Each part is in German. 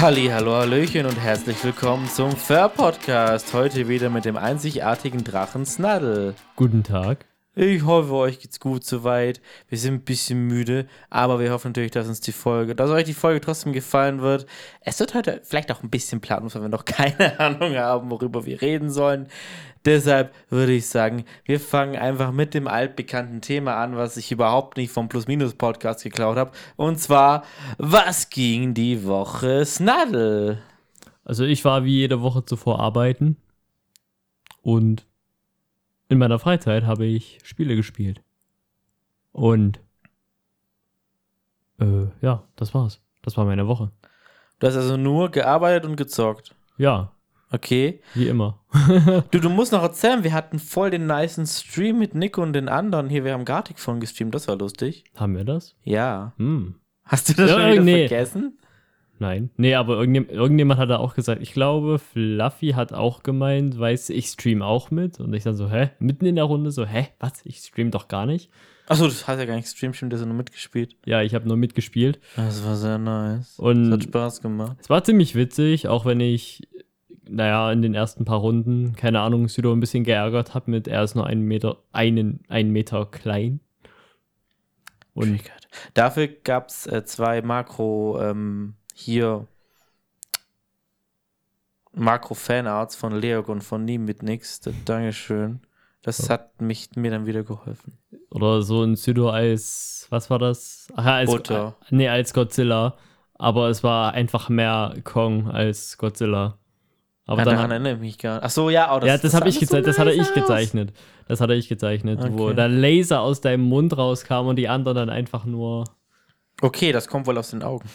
Halli, hallo, hallöchen und herzlich willkommen zum Fair Podcast. Heute wieder mit dem einzigartigen Drachen Snaddle. Guten Tag. Ich hoffe, euch geht's gut soweit. Wir sind ein bisschen müde, aber wir hoffen natürlich, dass uns die Folge, dass euch die Folge trotzdem gefallen wird. Es wird heute vielleicht auch ein bisschen planlos, weil wir noch keine Ahnung haben, worüber wir reden sollen. Deshalb würde ich sagen, wir fangen einfach mit dem altbekannten Thema an, was ich überhaupt nicht vom Plus-Minus-Podcast geklaut habe. Und zwar, was ging die Woche Snaddle? Also ich war wie jede Woche zuvor arbeiten und in meiner Freizeit habe ich Spiele gespielt. Und äh, ja, das war's. Das war meine Woche. Du hast also nur gearbeitet und gezockt. Ja, Okay. wie immer. Du, du musst noch erzählen, wir hatten voll den nicen Stream mit Nick und den anderen hier. Wir haben Gartic von gestreamt, das war lustig. Haben wir das? Ja. Hm. Hast du das Ja, schon wieder nee. vergessen? Nein. Nee, aber irgendjemand, irgendjemand hat da auch gesagt, ich glaube, Fluffy hat auch gemeint, weiß ich stream auch mit. Und ich dann so, hä? Mitten in der Runde so, hä? Was? Ich stream doch gar nicht. Achso, das hast ja gar nicht gestreamt, stimmt, das hast nur mitgespielt. Ja, ich habe nur mitgespielt. Das war sehr nice. Und- das hat Spaß gemacht. Es war ziemlich witzig, auch wenn ich, naja, in den ersten paar Runden, keine Ahnung, Südo ein bisschen geärgert habe mit, er ist nur einen Meter, einen, einen Meter klein. Und Triggert. Dafür gab es äh, zwei Makro, ähm, hier Makro-Fanarts von Leog und von Nie mit nix. Dankeschön. Das Ja. hat mich, mir dann wieder geholfen. oder so ein Südo als, was war das? Ach ja, als, Butter. nee, als Godzilla. Aber es war einfach mehr Kong als Godzilla. Aber Aber dann daran erinnere ich mich gar nicht. Achso, ja, oh, das, ja, das, habe ich sah so gezeichnet, das hatte ich gezeichnet. Das hatte ich gezeichnet, wo Okay. der Laser aus deinem Mund rauskam und die anderen dann einfach nur. Okay, das kommt wohl aus den Augen.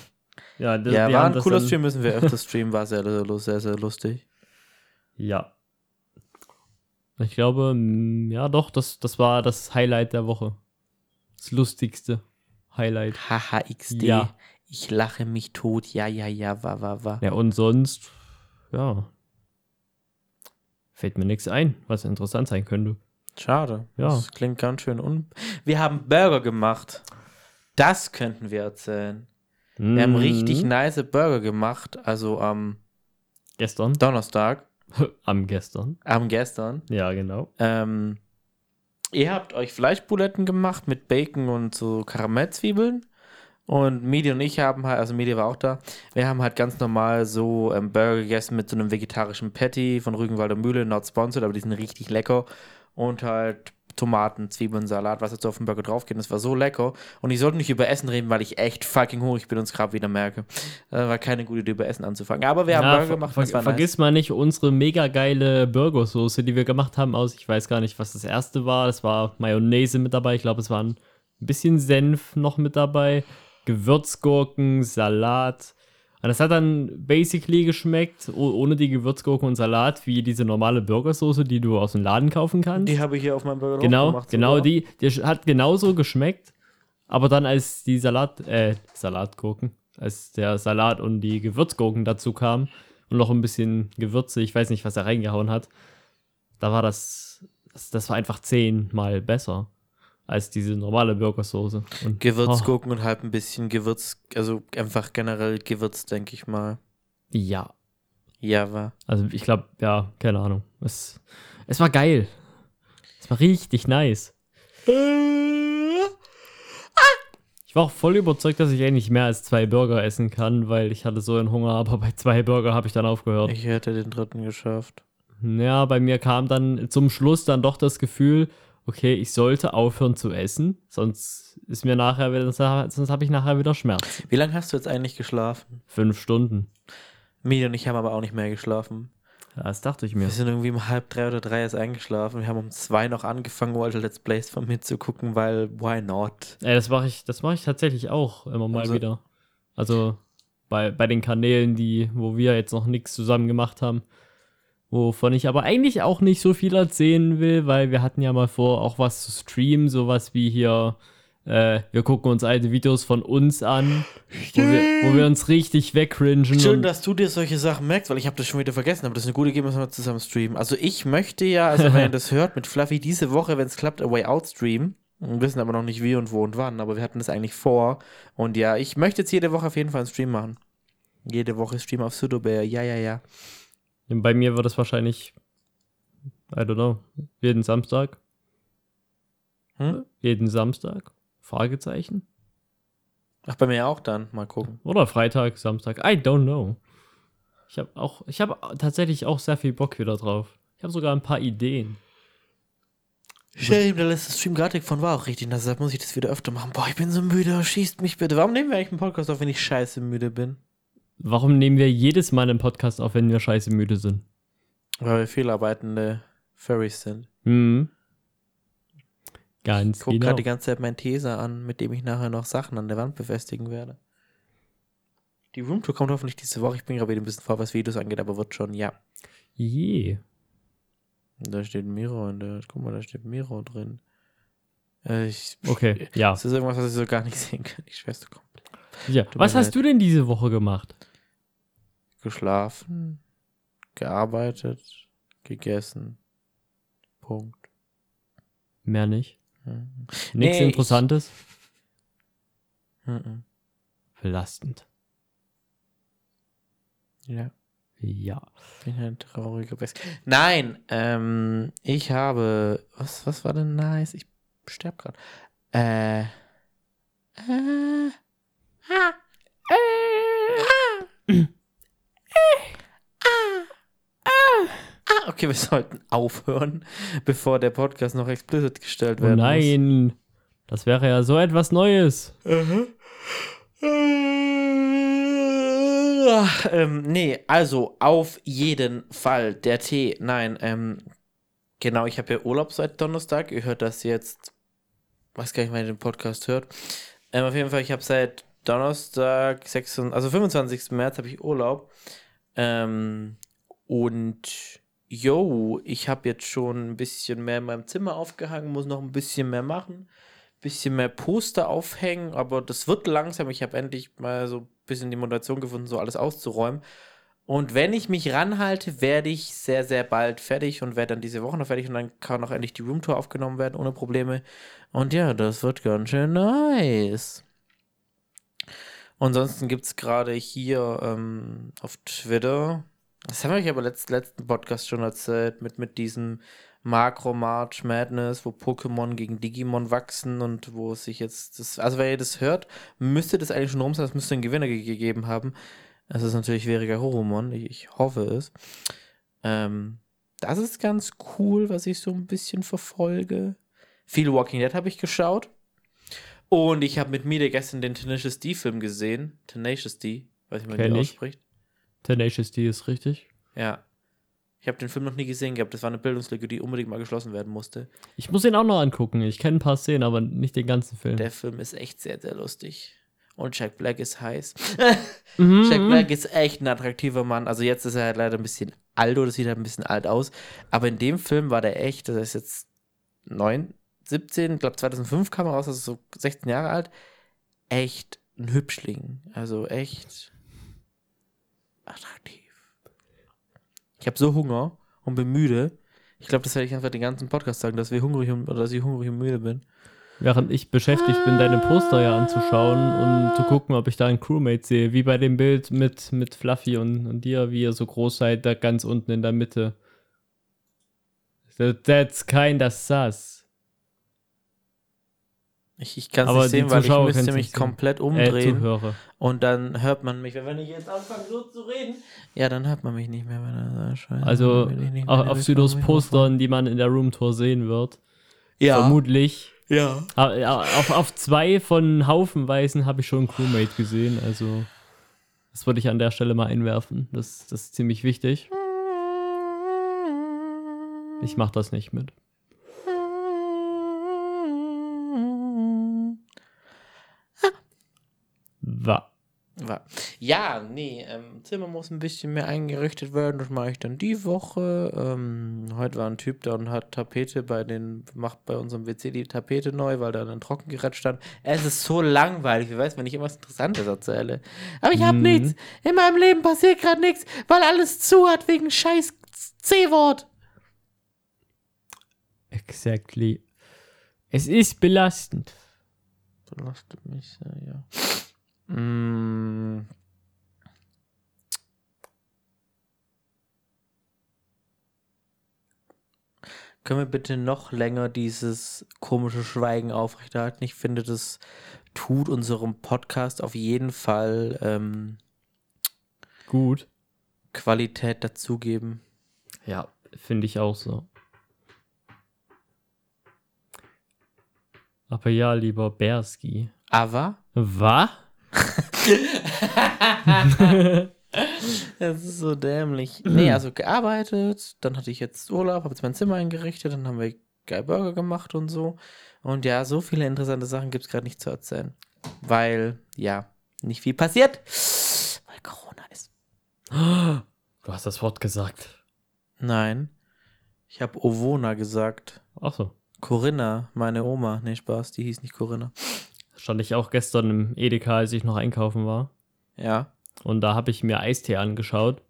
Ja, das, Ja, war ein cooler Stream, müssen wir öfter streamen, war sehr, sehr, sehr, lustig. Ja. Ich glaube, ja doch, das, das war das Highlight der Woche. Das lustigste Highlight. Haha, XD. Ja. Ich lache mich tot. Ja, ja, ja, war, war, war. Ja, und sonst, ja. Fällt mir nichts ein, was interessant sein könnte. Schade. Ja. Das klingt ganz schön un. Wir haben Burger gemacht. Das könnten wir erzählen. Wir haben richtig Mhm. nice Burger gemacht. Also am Gestern. Donnerstag. Am gestern. Am gestern. Ja, genau. Ähm, ihr habt euch Fleischbuletten gemacht mit Bacon und so Karamellzwiebeln. Und Medi und ich haben halt, also Medi war auch da, wir haben halt ganz normal so ähm, Burger gegessen mit so einem vegetarischen Patty von Rügenwalder Mühle, not sponsored, aber die sind richtig lecker. Und halt Tomaten, Zwiebeln, Salat, was jetzt auf dem Burger draufgeht. Das war so lecker. Und ich sollte nicht über Essen reden, weil ich echt fucking hungrig bin und es gerade wieder merke. Das war keine gute Idee, über Essen anzufangen. Aber wir haben Ja, Burger ver gemacht. ver war vergiss mal nicht unsere mega geile Burgersoße, die wir gemacht haben aus, ich weiß gar nicht, was das erste war. Das war Mayonnaise mit dabei. Ich glaube, es waren ein bisschen Senf noch mit dabei. Gewürzgurken, Salat. Und das hat dann basically geschmeckt, oh- ohne die Gewürzgurken und Salat, wie diese normale Burgersoße, die du aus dem Laden kaufen kannst. Die habe ich hier auf meinem Burger Genau, gemacht. genau sogar. die. Die hat genauso geschmeckt, aber dann als die Salat, äh, Salatgurken, als der Salat und die Gewürzgurken dazu kamen und noch ein bisschen Gewürze, ich weiß nicht, was er reingehauen hat, da war das, das, das war einfach zehnmal besser als diese normale Burgersoße. Und, Gewürzgurken und halt ein bisschen Gewürz, also einfach generell Gewürz, denke ich mal. Oh, ja, Ja, war. also ich glaube, ja, keine Ahnung. Es, es war geil. Es war richtig nice. Ich war auch voll überzeugt, dass ich eigentlich mehr als zwei Burger essen kann, weil ich hatte so einen Hunger, aber bei zwei Burger habe ich dann aufgehört. Ich hätte den dritten geschafft. Ja, bei mir kam dann zum Schluss dann doch das Gefühl, okay, ich sollte aufhören zu essen, sonst ist mir nachher wieder, sonst habe ich nachher wieder Schmerz. Wie lange hast du jetzt eigentlich geschlafen? Fünf Stunden. Midi und ich haben aber auch nicht mehr geschlafen. Ja, das dachte ich mir. Wir sind irgendwie um halb drei oder drei erst eingeschlafen. Wir haben um zwei noch angefangen, alte Let's Plays von mir zu gucken, weil why not? Ey, das mache ich, das mache ich tatsächlich auch immer mal Also- wieder. Also bei, bei den Kanälen, die, wo wir jetzt noch nichts zusammen gemacht haben, wovon ich aber eigentlich auch nicht so viel erzählen will, weil wir hatten ja mal vor, auch was zu streamen, sowas wie hier, äh, wir gucken uns alte Videos von uns an, wo wir, wo wir uns richtig wegcringen. Schön, dass du dir solche Sachen merkst, weil ich habe das schon wieder vergessen, aber das ist eine gute Idee, müssen wir zusammen streamen. Also ich möchte ja, also wenn ihr das hört, mit Fluffy diese Woche, wenn es klappt, A Way Out streamen. Wir wissen aber noch nicht wie und wo und wann, aber wir hatten das eigentlich vor. Und ja, ich möchte jetzt jede Woche auf jeden Fall einen Stream machen. Jede Woche Stream auf Pseudobear. Ja, ja, ja. Bei mir wird es wahrscheinlich, I don't know, jeden Samstag. Hm? Jeden Samstag? Fragezeichen? Ach, bei mir auch dann. Mal gucken. Oder Freitag, Samstag? I don't know. Ich habe auch, ich habe tatsächlich auch sehr viel Bock wieder drauf. Ich habe sogar ein paar Ideen. Shame, der letzte Stream gerade von war auch richtig. Deshalb muss ich das wieder öfter machen. Boah, ich bin so müde. Schießt mich bitte. Warum nehmen wir eigentlich einen Podcast auf, wenn ich scheiße müde bin? Warum nehmen wir jedes Mal einen Podcast auf, wenn wir scheiße müde sind? Weil wir fehlarbeitende Furries sind. Hm. Ganz Ich gucke genau. gerade die ganze Zeit meinen Teser an, mit dem ich nachher noch Sachen an der Wand befestigen werde. Die Roomtour kommt hoffentlich diese Woche. Ich bin gerade wieder ein bisschen vor, was Videos angeht, aber wird schon, ja. Je. Da steht Miro und da, guck mal, da steht Miro drin. Äh, ich, Okay, ja. Das ist irgendwas, was ich so gar nicht sehen kann. Ich schwör's dir komplett. ja. Was hast leid. du denn diese Woche gemacht? Geschlafen, gearbeitet, gegessen. Punkt. Mehr nicht. Mhm. Nichts Nee, ich- Interessantes? Mhm. Belastend. Ja. Ja. bin ein trauriger Best. Nein, ähm, ich habe. Was, was war denn nice? Ich sterb gerade. Äh. Äh. Ah, äh, ah. Okay, wir sollten aufhören, bevor der Podcast noch explicit gestellt Oh werden nein. Das wäre ja so etwas Neues. muss. Ähm, nee, also auf jeden Fall der Tee. Nein, ähm, genau, ich habe ja Urlaub seit Donnerstag. Ihr hört das jetzt, weiß gar nicht, wann ihr den Podcast hört. Ähm, auf jeden Fall, ich habe seit Donnerstag, 26, also 25. März habe ich Urlaub. Ähm, und yo, ich habe jetzt schon ein bisschen mehr in meinem Zimmer aufgehangen, muss noch ein bisschen mehr machen. Bisschen mehr Poster aufhängen, aber das wird langsam. Ich habe endlich mal so ein bisschen die Motivation gefunden, so alles auszuräumen. Und wenn ich mich ranhalte, werde ich sehr, sehr bald fertig und werde dann diese Woche noch fertig und dann kann auch endlich die Roomtour aufgenommen werden ohne Probleme. Und ja, das wird ganz schön nice. Ansonsten gibt es gerade hier ähm, auf Twitter, das haben wir euch aber letzt, letzten Podcast schon erzählt, mit, mit diesem Macro March Madness, wo Pokémon gegen Digimon wachsen und wo es sich jetzt, das, also wenn ihr das hört, müsste das eigentlich schon rum sein, es müsste einen Gewinner ge gegeben haben. Es ist natürlich Veriga Horomon, ich, ich hoffe es. Ähm, das ist ganz cool, was ich so ein bisschen verfolge. Viel Walking Dead habe ich geschaut. Und ich habe mit Mide gestern den Tenacious D-Film gesehen. Tenacious D, weiß nicht, wie man ich. ausspricht. Tenacious D ist richtig. Ja. Ich habe den Film noch nie gesehen gehabt. Das war eine Bildungslücke, die unbedingt mal geschlossen werden musste. Ich muss ihn auch noch angucken. Ich kenne ein paar Szenen, aber nicht den ganzen Film. Der Film ist echt sehr, sehr lustig. Und Jack Black ist heiß. Mhm, Jack mhm. Black ist echt ein attraktiver Mann. Also jetzt ist er halt leider ein bisschen alt oder sieht halt ein bisschen alt aus. Aber in dem Film war der echt, das ist jetzt 9, 17, ich glaube 2005 kam er raus, also so 16 Jahre alt. Echt ein Hübschling. Also echt attraktiv. Ich habe so Hunger und bin müde. Ich glaube, das werde ich einfach den ganzen Podcast sagen, dass wir hungrig und, oder dass ich hungrig und müde bin. Während ich beschäftigt bin, deine Poster ja anzuschauen und zu gucken, ob ich da einen Crewmate sehe. Wie bei dem Bild mit, mit Fluffy und, und dir, wie ihr so groß seid, da ganz unten in der Mitte. That- That's kinda sus. Ich, ich kann es nicht sehen, weil ich müsste mich sehen. komplett Äh, umdrehen. Zuhörer. Und dann hört man mich, wenn ich jetzt anfange so zu reden, ja, dann hört man mich nicht mehr, scheiße. Also mehr auf, Südos. Postern, die man in der Roomtour sehen wird. Ja, Vermutlich. ja. Ah, Auf, auf zwei von Haufenweisen habe ich schon Crewmate gesehen. Also, das würde ich an der Stelle mal einwerfen. Das, das ist ziemlich wichtig. Ich mache das nicht mit. Wa. War. Ja, nee, ähm, Zimmer muss ein bisschen mehr eingerichtet werden. Das mache ich dann die Woche. Ähm, heute war ein Typ da und hat Tapete bei den, macht bei unserem WC die Tapete neu, weil da ein Trockengerät stand. Es ist so langweilig. Ich weiß, wenn ich irgendwas Interessantes erzähle. Aber ich habe Mhm. nichts. In meinem Leben passiert gerade nichts, weil alles zu hat wegen scheiß C-Wort. Exactly. Es ist belastend. Belastet mich sehr, ja. Mmh. Können wir bitte noch länger dieses komische Schweigen aufrechterhalten? Ich finde, das tut unserem Podcast auf jeden Fall ähm, gut Qualität dazugeben. Ja, finde ich auch so. Aber ja, lieber Berski. Aber? Was? Das ist so dämlich. Nee, also gearbeitet, dann hatte ich jetzt Urlaub, habe jetzt mein Zimmer eingerichtet, dann haben wir geil Burger gemacht und so. Und ja, so viele interessante Sachen gibt es gerade nicht zu erzählen. Weil, ja, nicht viel passiert. Weil Corona ist. Du hast das Wort gesagt. Nein. Ich habe Ovona gesagt. Ach so. Corinna, meine Oma. Nee, Spaß, die hieß nicht Corinna. Stand ich auch gestern im Edeka, als ich noch einkaufen war. Ja. Und da habe ich mir Eistee angeschaut.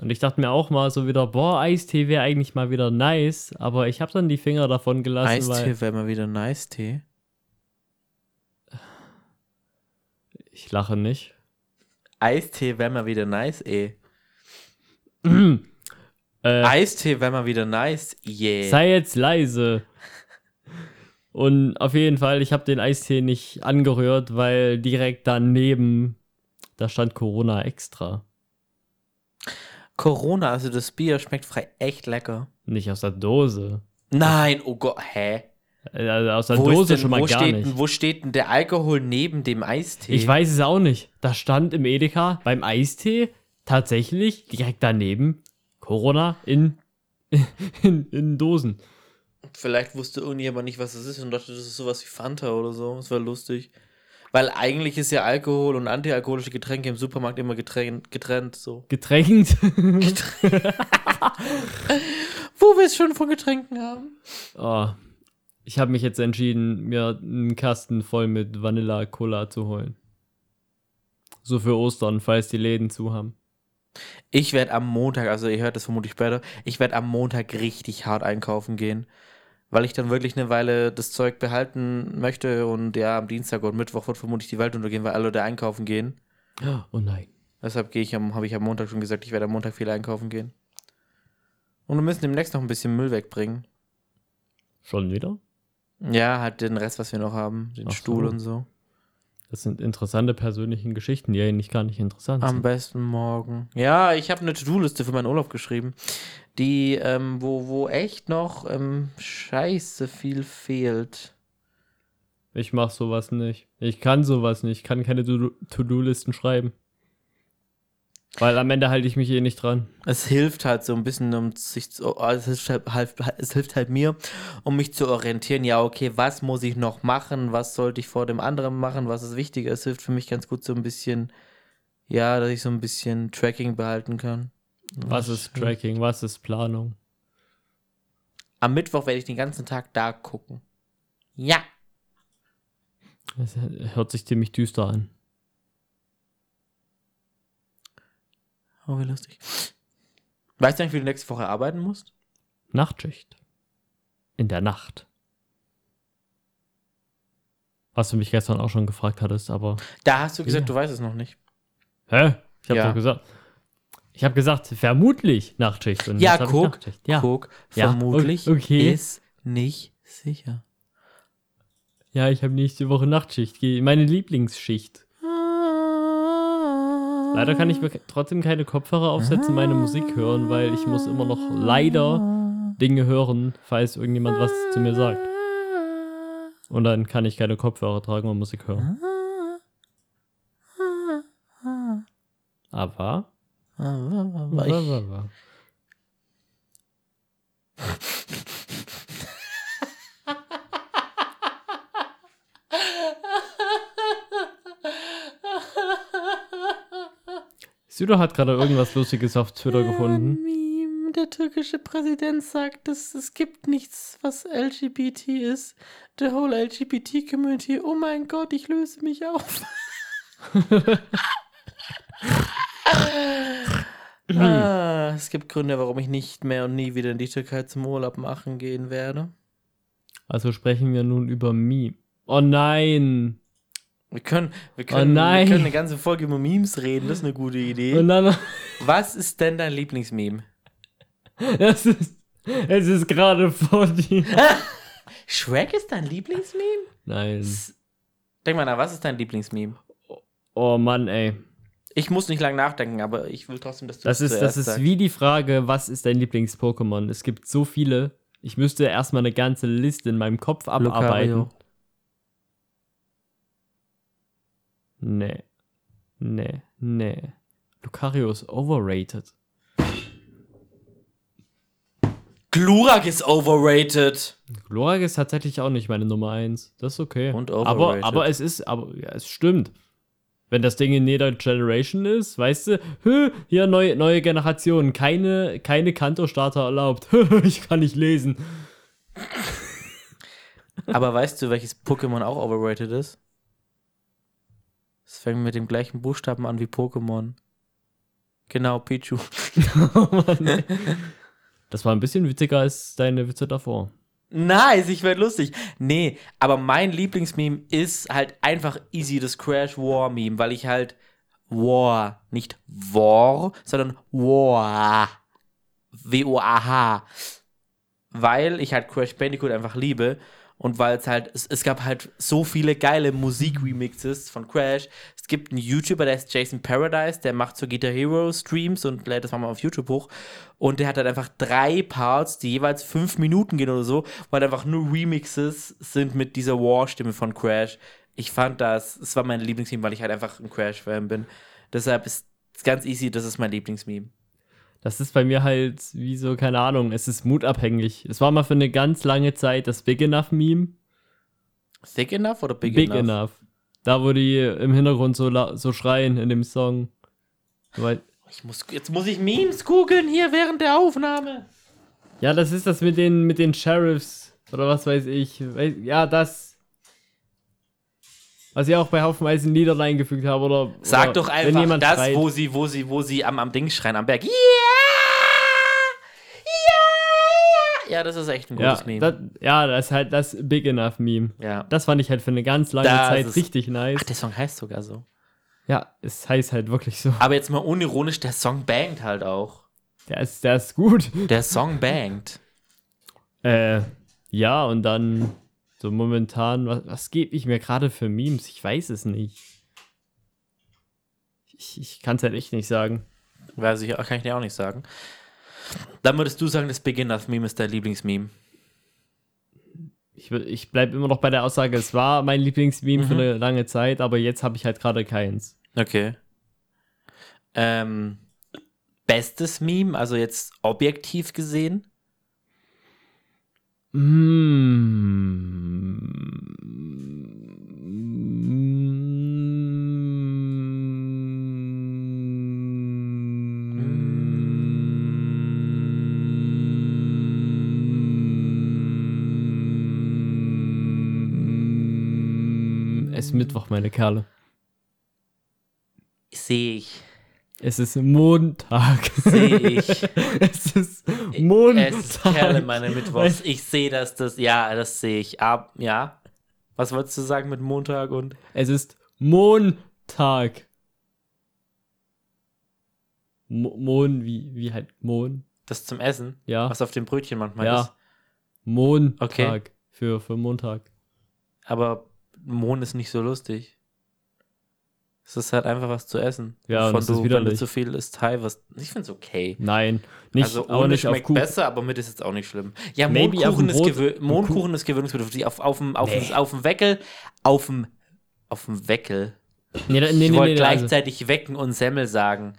Und ich dachte mir auch mal so wieder, boah, Eistee wäre eigentlich mal wieder nice. Aber ich habe dann die Finger davon gelassen, Eistee wäre mal wieder nice Tee. ich lache nicht. Eistee wäre mal wieder nice, eh. äh, Eistee wäre mal wieder nice, yeah. sei jetzt leise. Und auf jeden Fall, ich habe den Eistee nicht angerührt, weil direkt daneben, da stand Corona extra. Corona, also das Bier schmeckt frei echt lecker. Nicht aus der Dose. Nein, oh Gott, hä? Äh, Also aus der Wo, Dose denn, schon mal wo, gar steht, nicht. wo steht denn der Alkohol neben dem Eistee? Ich weiß es auch nicht. Da stand im Edeka beim Eistee tatsächlich direkt daneben Corona in, in, in Dosen. Vielleicht wusste irgendjemand nicht, was das ist und dachte, das ist sowas wie Fanta oder so. Das war lustig. Weil eigentlich ist ja Alkohol und antialkoholische Getränke im Supermarkt immer getrennt, getrennt so. Getränkt. Wo wir es schon von Getränken haben. oh, ich habe mich jetzt entschieden, mir einen Kasten voll mit Vanilla Cola zu holen. So für Ostern, falls die Läden zu haben. Ich werde am Montag, also ihr hört das vermutlich später, ich werde am Montag richtig hart einkaufen gehen. Weil ich dann wirklich eine Weile das Zeug behalten möchte und ja, am Dienstag und Mittwoch wird vermutlich die Welt untergehen, weil alle Leute einkaufen gehen. Oh nein. Deshalb gehe ich am, habe ich am Montag schon gesagt, ich werde am Montag viel einkaufen gehen. Und wir müssen demnächst noch ein bisschen Müll wegbringen. Schon wieder? Ja, halt den Rest, was wir noch haben. Den Ach so. Stuhl und so. Das sind interessante persönliche Geschichten, die eigentlich gar nicht interessant Am sind. besten morgen. Ja, ich habe eine To-Do-Liste für meinen Urlaub geschrieben, die, ähm, wo, wo echt noch ähm, scheiße viel fehlt. Ich mach sowas nicht. Ich kann sowas nicht. Ich kann keine To- To-Do-Listen schreiben. Weil am Ende halte ich mich eh nicht dran. Es hilft halt so ein bisschen, um sich zu, also es, hilft halt, es hilft halt mir, um mich zu orientieren. Ja, okay, was muss ich noch machen? Was sollte ich vor dem anderen machen? Was ist wichtiger? Es hilft für mich ganz gut so ein bisschen, ja, dass ich so ein bisschen Tracking behalten kann. Was ist Tracking? Was ist Planung? Am Mittwoch werde ich den ganzen Tag da gucken. Ja. Das hört sich ziemlich düster an. Oh, wie lustig. Weißt du eigentlich, wie du nächste Woche arbeiten musst? Nachtschicht. In der Nacht. Was du mich gestern auch schon gefragt hattest, aber. Da hast du gesagt, Ja. du weißt es noch nicht. Hä? Ich habe Ja. doch gesagt. Ich habe gesagt, vermutlich Nachtschicht. Und Ja, hab guck, Nachtschicht. Ja. Guck, Ja, vermutlich okay. ist nicht sicher. ja, ich habe nächste Woche Nachtschicht. Meine Lieblingsschicht. Leider kann ich mir trotzdem keine Kopfhörer aufsetzen, meine Musik hören, weil ich muss immer noch leider Dinge hören, falls irgendjemand was zu mir sagt. Und dann kann ich keine Kopfhörer tragen und Musik hören. Aber. Aber ich, Süder hat gerade irgendwas Lustiges auf Twitter gefunden. Meme, der türkische Präsident sagt, dass es gibt nichts, was LGBT ist. The whole LGBT-Community. Oh mein Gott, ich löse mich auf. ah, es gibt Gründe, warum ich nicht mehr und nie wieder in die Türkei zum Urlaub machen gehen werde. Also sprechen wir nun über Meme. Oh nein! Wir können, wir können, Oh wir können eine ganze Folge über Memes reden, das ist eine gute Idee. Und dann. Was ist denn dein Lieblingsmeme? Das ist. Es ist gerade vor dir. Shrek ist dein Lieblingsmeme? Nein. Denk mal nach, was ist dein Lieblingsmeme? Oh Mann, ey. Ich muss nicht lange nachdenken, aber ich will trotzdem, dass du Das ist, das ist sagst. wie die Frage, was ist dein Lieblings-Pokémon? Es gibt so viele. Ich müsste erstmal eine ganze Liste in meinem Kopf abarbeiten. Lucario. Nee. Nee. Nee. Lucario ist overrated. Glurak ist overrated. Glorak ist tatsächlich auch nicht meine Nummer 1. Das ist okay. Und aber, overrated. aber es ist, aber ja, es stimmt. Wenn das Ding in jeder Generation ist, weißt du, hö, hier neue, neue Generation, keine, keine Kanto-Starter erlaubt. ich kann nicht lesen. Aber weißt du, welches Pokémon auch overrated ist? Es fängt mit dem gleichen Buchstaben an wie Pokémon. Genau, Pichu. Oh Mann, das war ein bisschen witziger als deine Witze davor. Nice, ich werd lustig. Nee, aber mein Lieblingsmeme ist halt einfach easy das Crash War Meme, weil ich halt War, nicht War, sondern War. W-O-A-H. Weil ich halt Crash Bandicoot einfach liebe und weil es halt, es, es gab halt so viele geile Musik-Remixes von Crash. Es gibt einen YouTuber, der ist Jason Paradise, der macht so Guitar Hero Streams und lädt das mal auf YouTube hoch. Und der hat halt einfach drei Parts, die jeweils fünf Minuten gehen oder so, weil einfach nur Remixes sind mit dieser War-Stimme von Crash. Ich fand das, es war mein Lieblingsmeme, weil ich halt einfach ein Crash-Fan bin. Deshalb ist es ganz easy, das ist mein Lieblingsmeme. Das ist bei mir halt wie so, keine Ahnung, es ist mutabhängig. Es war mal für eine ganz lange Zeit das Big Enough Meme. Thick enough oder big, Big, enough? enough. Da, wo die im Hintergrund so, so schreien in dem Song. Weil, Ich muss, jetzt muss ich Memes googeln hier während der Aufnahme. ja, das ist das mit den, mit den Sheriffs oder was weiß ich. Ja, das. Was ich auch bei Haufenweise Liedern eingefügt habe. Oder, Sag oder doch einfach das, schreit. wo sie, wo sie, wo sie am, am Ding schreien, am Berg. Ja! Ja! Ja, das ist echt ein ja, gutes Meme. das, ja, das ist halt das Big Enough Meme. ja. Das fand ich halt für eine ganz lange Das Zeit ist- richtig nice. Ach, der Song heißt sogar so. Ja, es heißt halt wirklich so. Aber jetzt mal unironisch, der Song bangt halt auch. Der ist, der ist gut. Der Song bangt. Äh, ja, und dann so momentan, was, was gebe ich mir gerade für Memes? Ich weiß es nicht. Ich, ich kann es halt echt nicht sagen. Weiß ich, kann ich dir auch nicht sagen. Dann würdest du sagen, das Beginners-Meme ist dein Lieblingsmeme. Ich, ich bleibe immer noch bei der Aussage, es war mein Lieblingsmeme für Mhm. eine lange Zeit, aber jetzt habe ich halt gerade keins. Okay. Ähm, bestes Meme, also jetzt objektiv gesehen? Es ist Mittwoch, meine Kerle. Sehe ich. Es ist Montag. Sehe ich. es ist Montag. Es ist Kerle, meine Mittwochs. Ich sehe, dass das, ja, das sehe ich. Ab, ja. Was wolltest du sagen mit Montag und? Es ist Montag. Mo Mon, wie, wie halt Mon? Das zum Essen? Ja. Was auf dem Brötchen manchmal ja. ist. Montag. Okay. Für, für Montag. Aber Mohn ist nicht so lustig. Es ist halt einfach was zu essen. Ja, und Wovon es ist du, wenn du widerlich. zu viel isst, Thai, was. Ich find's okay. Nein, nicht, also ohne nicht auf schmeckt Kuchen. besser, aber mit ist jetzt auch nicht schlimm. Ja, Maybe Mondkuchen ist, gewö Mondkuchen ist gewöhnungsbedürftig. Auf, auf dem auf, Nee. auf dem Weckel, auf dem auf dem Weckel. Nee, da- nee, ich nee, wollte nee, also, gleichzeitig Wecken und Semmel sagen.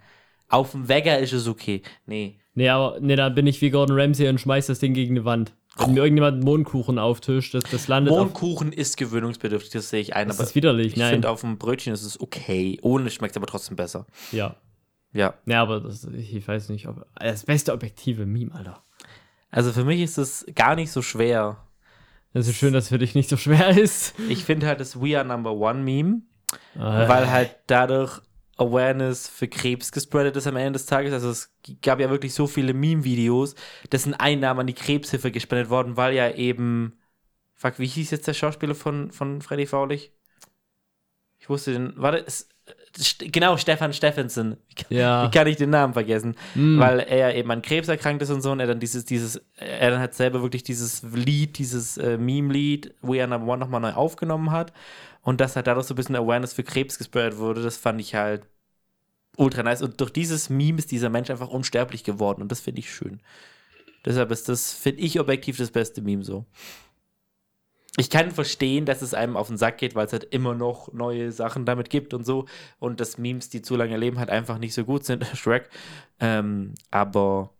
Auf dem Wecker ist es okay. Nee. nee, aber nee, da bin ich wie Gordon Ramsay und schmeiß das Ding gegen die Wand. Wenn mir irgendjemand Mondkuchen auftischt, das, das landet auf, Mondkuchen ist gewöhnungsbedürftig, das sehe ich ein. Das aber ist widerlich, ich nein. finde, auf dem Brötchen ist es okay. Ohne schmeckt es aber trotzdem besser. Ja. Ja. Ja, aber das, ich ich weiß nicht, ob. Das beste objektive Meme, Alter. Also für mich ist es gar nicht so schwer. Das ist schön, dass für dich nicht so schwer ist. Ich finde halt das We Are Number One Meme, Äh, weil halt dadurch Awareness für Krebs gespreadet ist am Ende des Tages. Also es gab ja wirklich so viele Meme-Videos, dessen Einnahmen an die Krebshilfe gespendet worden, weil ja eben, fuck, wie hieß jetzt der Schauspieler von, von Freddy Faulich? Ich wusste den, warte, St genau, Stefan Steffensen. Wie Ja. kann ich den Namen vergessen? Mm. Weil er eben an Krebs erkrankt ist und so und er dann dieses, dieses, er dann halt selber wirklich dieses Lied, dieses äh, Meme-Lied, We Are Number One nochmal neu aufgenommen hat und dass halt dadurch so ein bisschen Awareness für Krebs gespreadet wurde, das fand ich halt ultra nice und durch dieses Meme ist dieser Mensch einfach unsterblich geworden und das finde ich schön. Deshalb ist das, finde ich, objektiv das beste Meme so. Ich kann verstehen, dass es einem auf den Sack geht, weil es halt immer noch neue Sachen damit gibt und so. Und dass Memes, die zu lange leben, halt einfach nicht so gut sind. Shrek. Ähm, aber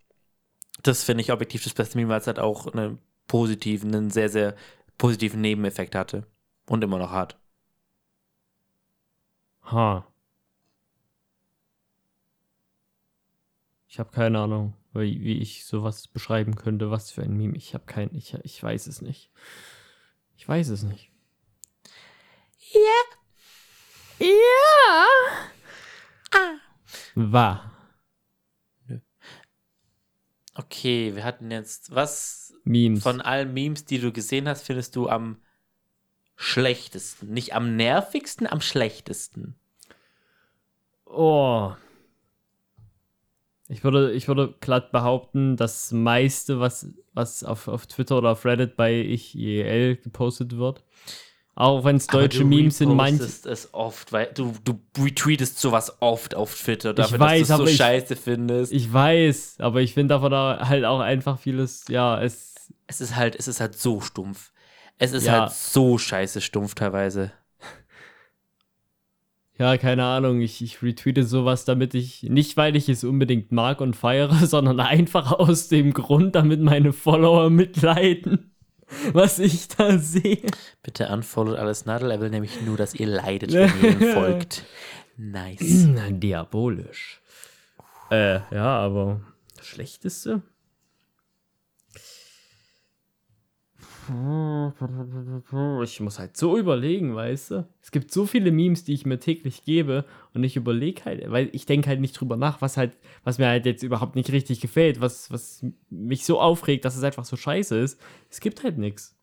das finde ich objektiv das beste Meme, weil es halt auch einen positiven, einen sehr, sehr positiven Nebeneffekt hatte. Und immer noch hat. Ha. Ich habe keine Ahnung, wie, wie ich sowas beschreiben könnte. Was für ein Meme. Ich habe kein, ich, ich weiß es nicht. Ich weiß es nicht. Ja. Ja. War. Okay, wir hatten jetzt, was Memes. von allen Memes, die du gesehen hast, findest du am schlechtesten? Nicht am nervigsten, am schlechtesten. Oh. Ich würde, ich würde glatt behaupten, das meiste, was, was auf, auf Twitter oder auf Reddit bei ich IEL gepostet wird, auch wenn es deutsche du Memes sind, manche. repostest es oft, weil du, du retweetest sowas oft auf Twitter, Ich dafür, weiß, dass du es so ich- scheiße findest. Ich weiß, aber ich finde davon da halt auch einfach vieles, ja, es. es ist halt, es ist halt so stumpf. Es ist Ja. halt so scheiße stumpf teilweise. Ja, keine Ahnung, ich, ich retweete sowas, damit ich, nicht weil ich es unbedingt mag und feiere, sondern einfach aus dem Grund, damit meine Follower mitleiden, was ich da sehe. Bitte unfollowt alles Nadel, er will nämlich nur, dass ihr leidet, wenn ihr ihm folgt. Nice. Diabolisch. Äh, ja, aber das Schlechteste? Ich muss halt so überlegen, weißt du? Es gibt so viele Memes, die ich mir täglich gebe und ich überlege halt, weil ich denke halt nicht drüber nach, was halt, was mir halt jetzt überhaupt nicht richtig gefällt, was, was mich so aufregt, dass es einfach so scheiße ist. Es gibt halt nichts.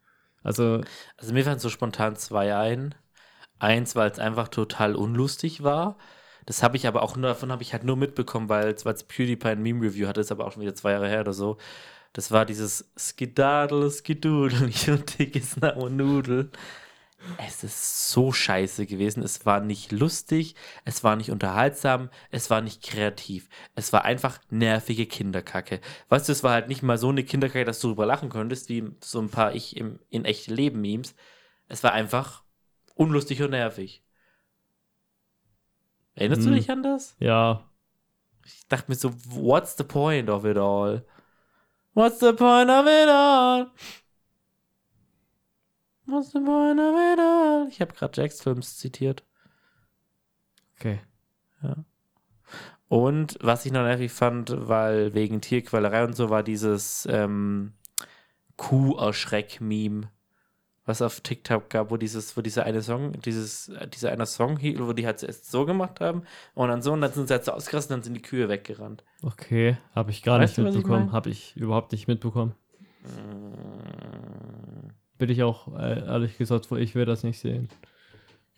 Also, Also mir fallen so spontan zwei ein. Eins, weil es einfach total unlustig war. Das habe ich aber auch nur, davon habe ich halt nur mitbekommen, weil es PewDiePie ein Meme-Review hatte, ist aber auch schon wieder zwei Jahre her oder so. Das war dieses Skidadel, Skidudel, ich und dickes Nudel. Es ist so scheiße gewesen. Es war nicht lustig, es war nicht unterhaltsam, es war nicht kreativ. Es war einfach nervige Kinderkacke. Weißt du, es war halt nicht mal so eine Kinderkacke, dass du drüber lachen könntest, wie so ein paar ich im, in echte Leben-Memes. Es war einfach unlustig und nervig. Erinnerst du Hm. dich an das? ja, Ich dachte mir so, what's the point of it all? What's the point of it all? What's the point of it all? Ich habe gerade Jacks Films zitiert. okay. Und was ich noch nervig fand, weil wegen Tierquälerei und so, war dieses ähm, Kuh-Erschreck-Meme, was auf TikTok gab, wo dieses, wo dieser eine Song, dieses, dieser eine Song, hielt, wo die halt zuerst so gemacht haben und dann so und dann sind sie halt so ausgerastet und dann sind die Kühe weggerannt. Okay, habe ich gar Weißt nicht du, ich mitbekommen. mein? Habe ich überhaupt nicht mitbekommen. Mm, Bin ich auch äh, ehrlich gesagt, ich will das nicht sehen.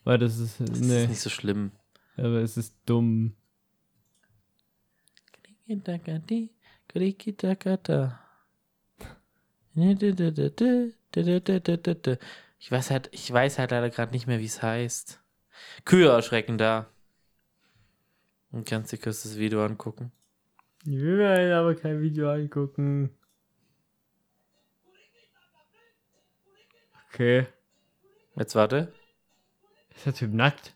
Weil das ist, Das nee, ist nicht so schlimm. aber es ist dumm. Ich weiß halt, ich weiß halt leider gerade nicht mehr, wie es heißt. Kühe erschrecken da. Und kannst dir kurz das Video angucken. Ich will mir halt aber kein Video angucken. Okay. Jetzt warte. Ist der Typ nackt?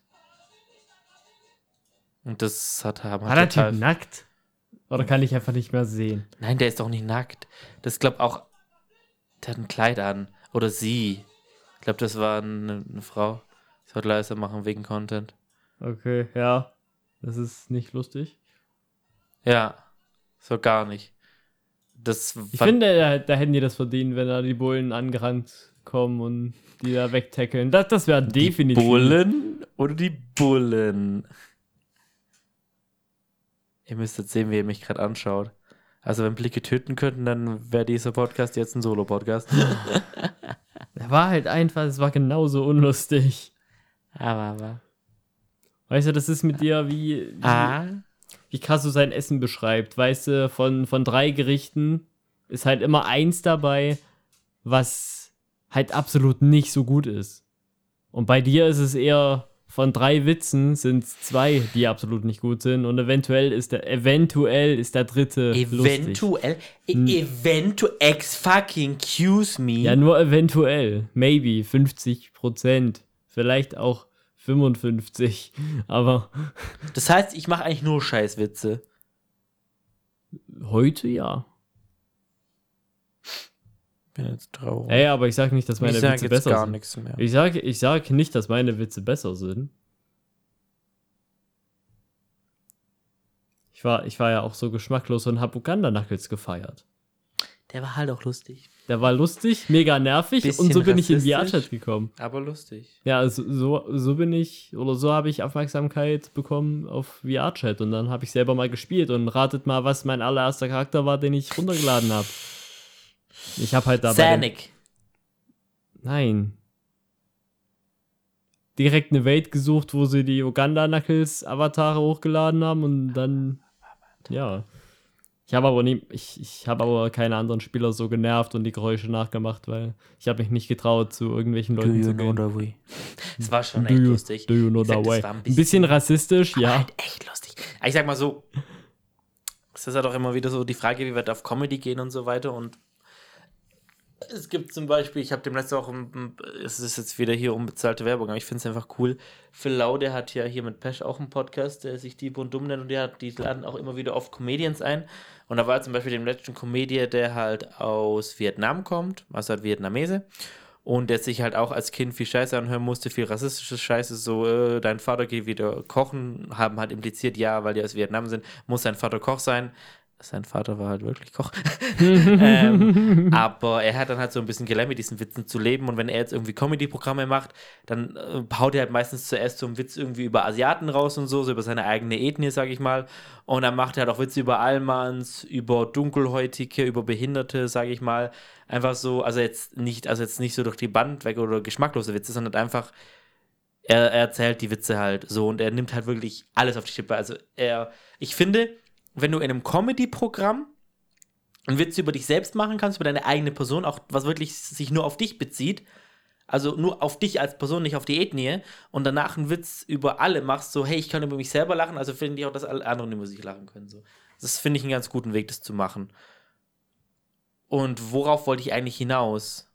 Und das hat haben War der Typ nackt? Oder kann ich einfach nicht mehr sehen? Nein, der ist doch nicht nackt. Das glaub auch. Der hat ein Kleid an. Oder sie. Ich glaube, das war eine, eine Frau. Ich sollte leiser machen wegen Content. Okay, ja. Das ist nicht lustig. Ja. So gar nicht. Das Ich finde, da, da hätten die das verdient, wenn da die Bullen angerannt kommen und die da wegtackeln. Das, das wäre definitiv. Die Bullen oder die Bullen? Ihr müsst jetzt sehen, wie ihr mich gerade anschaut. Also, wenn Blicke töten könnten, dann wäre dieser Podcast jetzt ein Solo-Podcast. Der war halt einfach, es war genauso unlustig. aber, aber. Weißt du, das ist mit dir wie, wie, Ah. wie Kasso sein Essen beschreibt. Weißt du, von, von drei Gerichten ist halt immer eins dabei, was halt absolut nicht so gut ist. Und bei dir ist es eher von drei Witzen sind es zwei, die absolut nicht gut sind. Und eventuell ist der, eventuell ist der dritte lustig. Eventuell. E eventuell. Ex fucking excuse me. Ja, nur eventuell. Maybe 50 Prozent. Vielleicht auch 55. Aber Das heißt, ich mache eigentlich nur Scheißwitze. heute ja. Bin jetzt traurig. Ey, aber ich sag nicht, dass meine ich Witze besser gar sind. nichts mehr. Ich sage ich sag nicht, dass meine Witze besser sind. Ich war, ich war ja auch so geschmacklos und hab Uganda-Knuckles gefeiert. Der war halt auch lustig. Der war lustig, mega nervig Bisschen und so bin ich in rassistisch. VR-Chat gekommen. Aber lustig. Ja, also so, so bin ich, oder so habe ich Aufmerksamkeit bekommen auf VR-Chat und dann habe ich selber mal gespielt und ratet mal, was mein allererster Charakter war, den ich runtergeladen habe. Ich habe halt dabei. Sanic. Nein. Direkt eine Welt gesucht, wo sie die Uganda-Knuckles-Avatare hochgeladen haben und dann. Ja. Ich habe aber nie, ich, ich habe aber keine anderen Spieler so genervt und die Geräusche nachgemacht, weil ich habe mich nicht getraut, zu irgendwelchen Do Leuten you zu know gehen. the way? Das war schon Do echt you, lustig. do you know the das way? war Ein bisschen rassistisch, aber ja. halt echt lustig. Ich sag mal so, es ist halt auch immer wieder so die Frage, wie weit auf Comedy gehen und so weiter. Und es gibt zum Beispiel, ich habe dem letzten auch, um- es ist jetzt wieder hier unbezahlte Werbung, aber ich finde es einfach cool. Phil Lau, der hat ja hier mit Pesch auch einen Podcast, der sich Dieb und Dumm nennt und der hat, die laden auch immer wieder oft Comedians ein. Und da war zum Beispiel dem letzten Comedian, der halt aus Vietnam kommt, also halt Vietnamese. Und der sich halt auch als Kind viel Scheiße anhören musste, viel rassistische Scheiße, so, äh, dein Vater geht wieder kochen, haben halt impliziert, ja, weil die aus Vietnam sind, muss dein Vater Koch sein. Sein Vater war halt wirklich Koch. ähm, aber er hat dann halt so ein bisschen gelernt, mit diesen Witzen zu leben. Und wenn er jetzt irgendwie Comedy-Programme macht, dann äh, haut er halt meistens zuerst so einen Witz irgendwie über Asiaten raus und so, so über seine eigene Ethnie, sag ich mal. Und dann macht er halt auch Witze über Allmanns, über Dunkelhäutige, über Behinderte, sag ich mal. Einfach so, also jetzt nicht, also jetzt nicht so durch die Band weg oder geschmacklose Witze, sondern einfach, er, er erzählt die Witze halt so und er nimmt halt wirklich alles auf die Schippe. Also er, ich finde, wenn du in einem Comedy-Programm einen Witz über dich selbst machen kannst, über deine eigene Person, auch was wirklich sich nur auf dich bezieht, also nur auf dich als Person, nicht auf die Ethnie, und danach einen Witz über alle machst, so, hey, ich kann über mich selber lachen, also finde ich auch, dass alle anderen über sich lachen können. So. Das finde ich einen ganz guten Weg, das zu machen. Und worauf wollte ich eigentlich hinaus?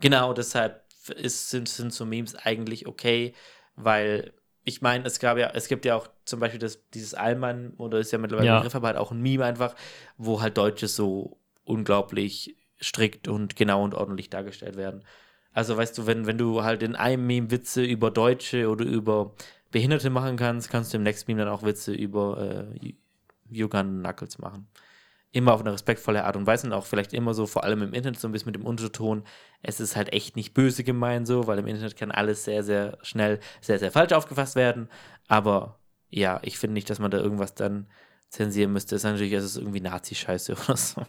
Genau, deshalb ist, sind, sind so Memes eigentlich okay, weil ich meine, es gab ja, es gibt ja auch zum Beispiel das, dieses Allmann, oder ist ja mittlerweile Ja. ein Begriff, aber halt auch ein Meme einfach, wo halt Deutsche so unglaublich strikt und genau und ordentlich dargestellt werden. Also weißt du, wenn, wenn du halt in einem Meme Witze über Deutsche oder über Behinderte machen kannst, kannst du im nächsten Meme dann auch Witze über äh, Uganda Knuckles machen. Immer auf eine respektvolle Art und Weise und auch vielleicht immer so, vor allem im Internet, so ein bisschen mit dem Unterton, es ist halt echt nicht böse gemeint so, weil im Internet kann alles sehr, sehr schnell, sehr, sehr falsch aufgefasst werden. Aber ja, ich finde nicht, dass man da irgendwas dann zensieren müsste. Es ist natürlich, es ist irgendwie Nazi-Scheiße oder so.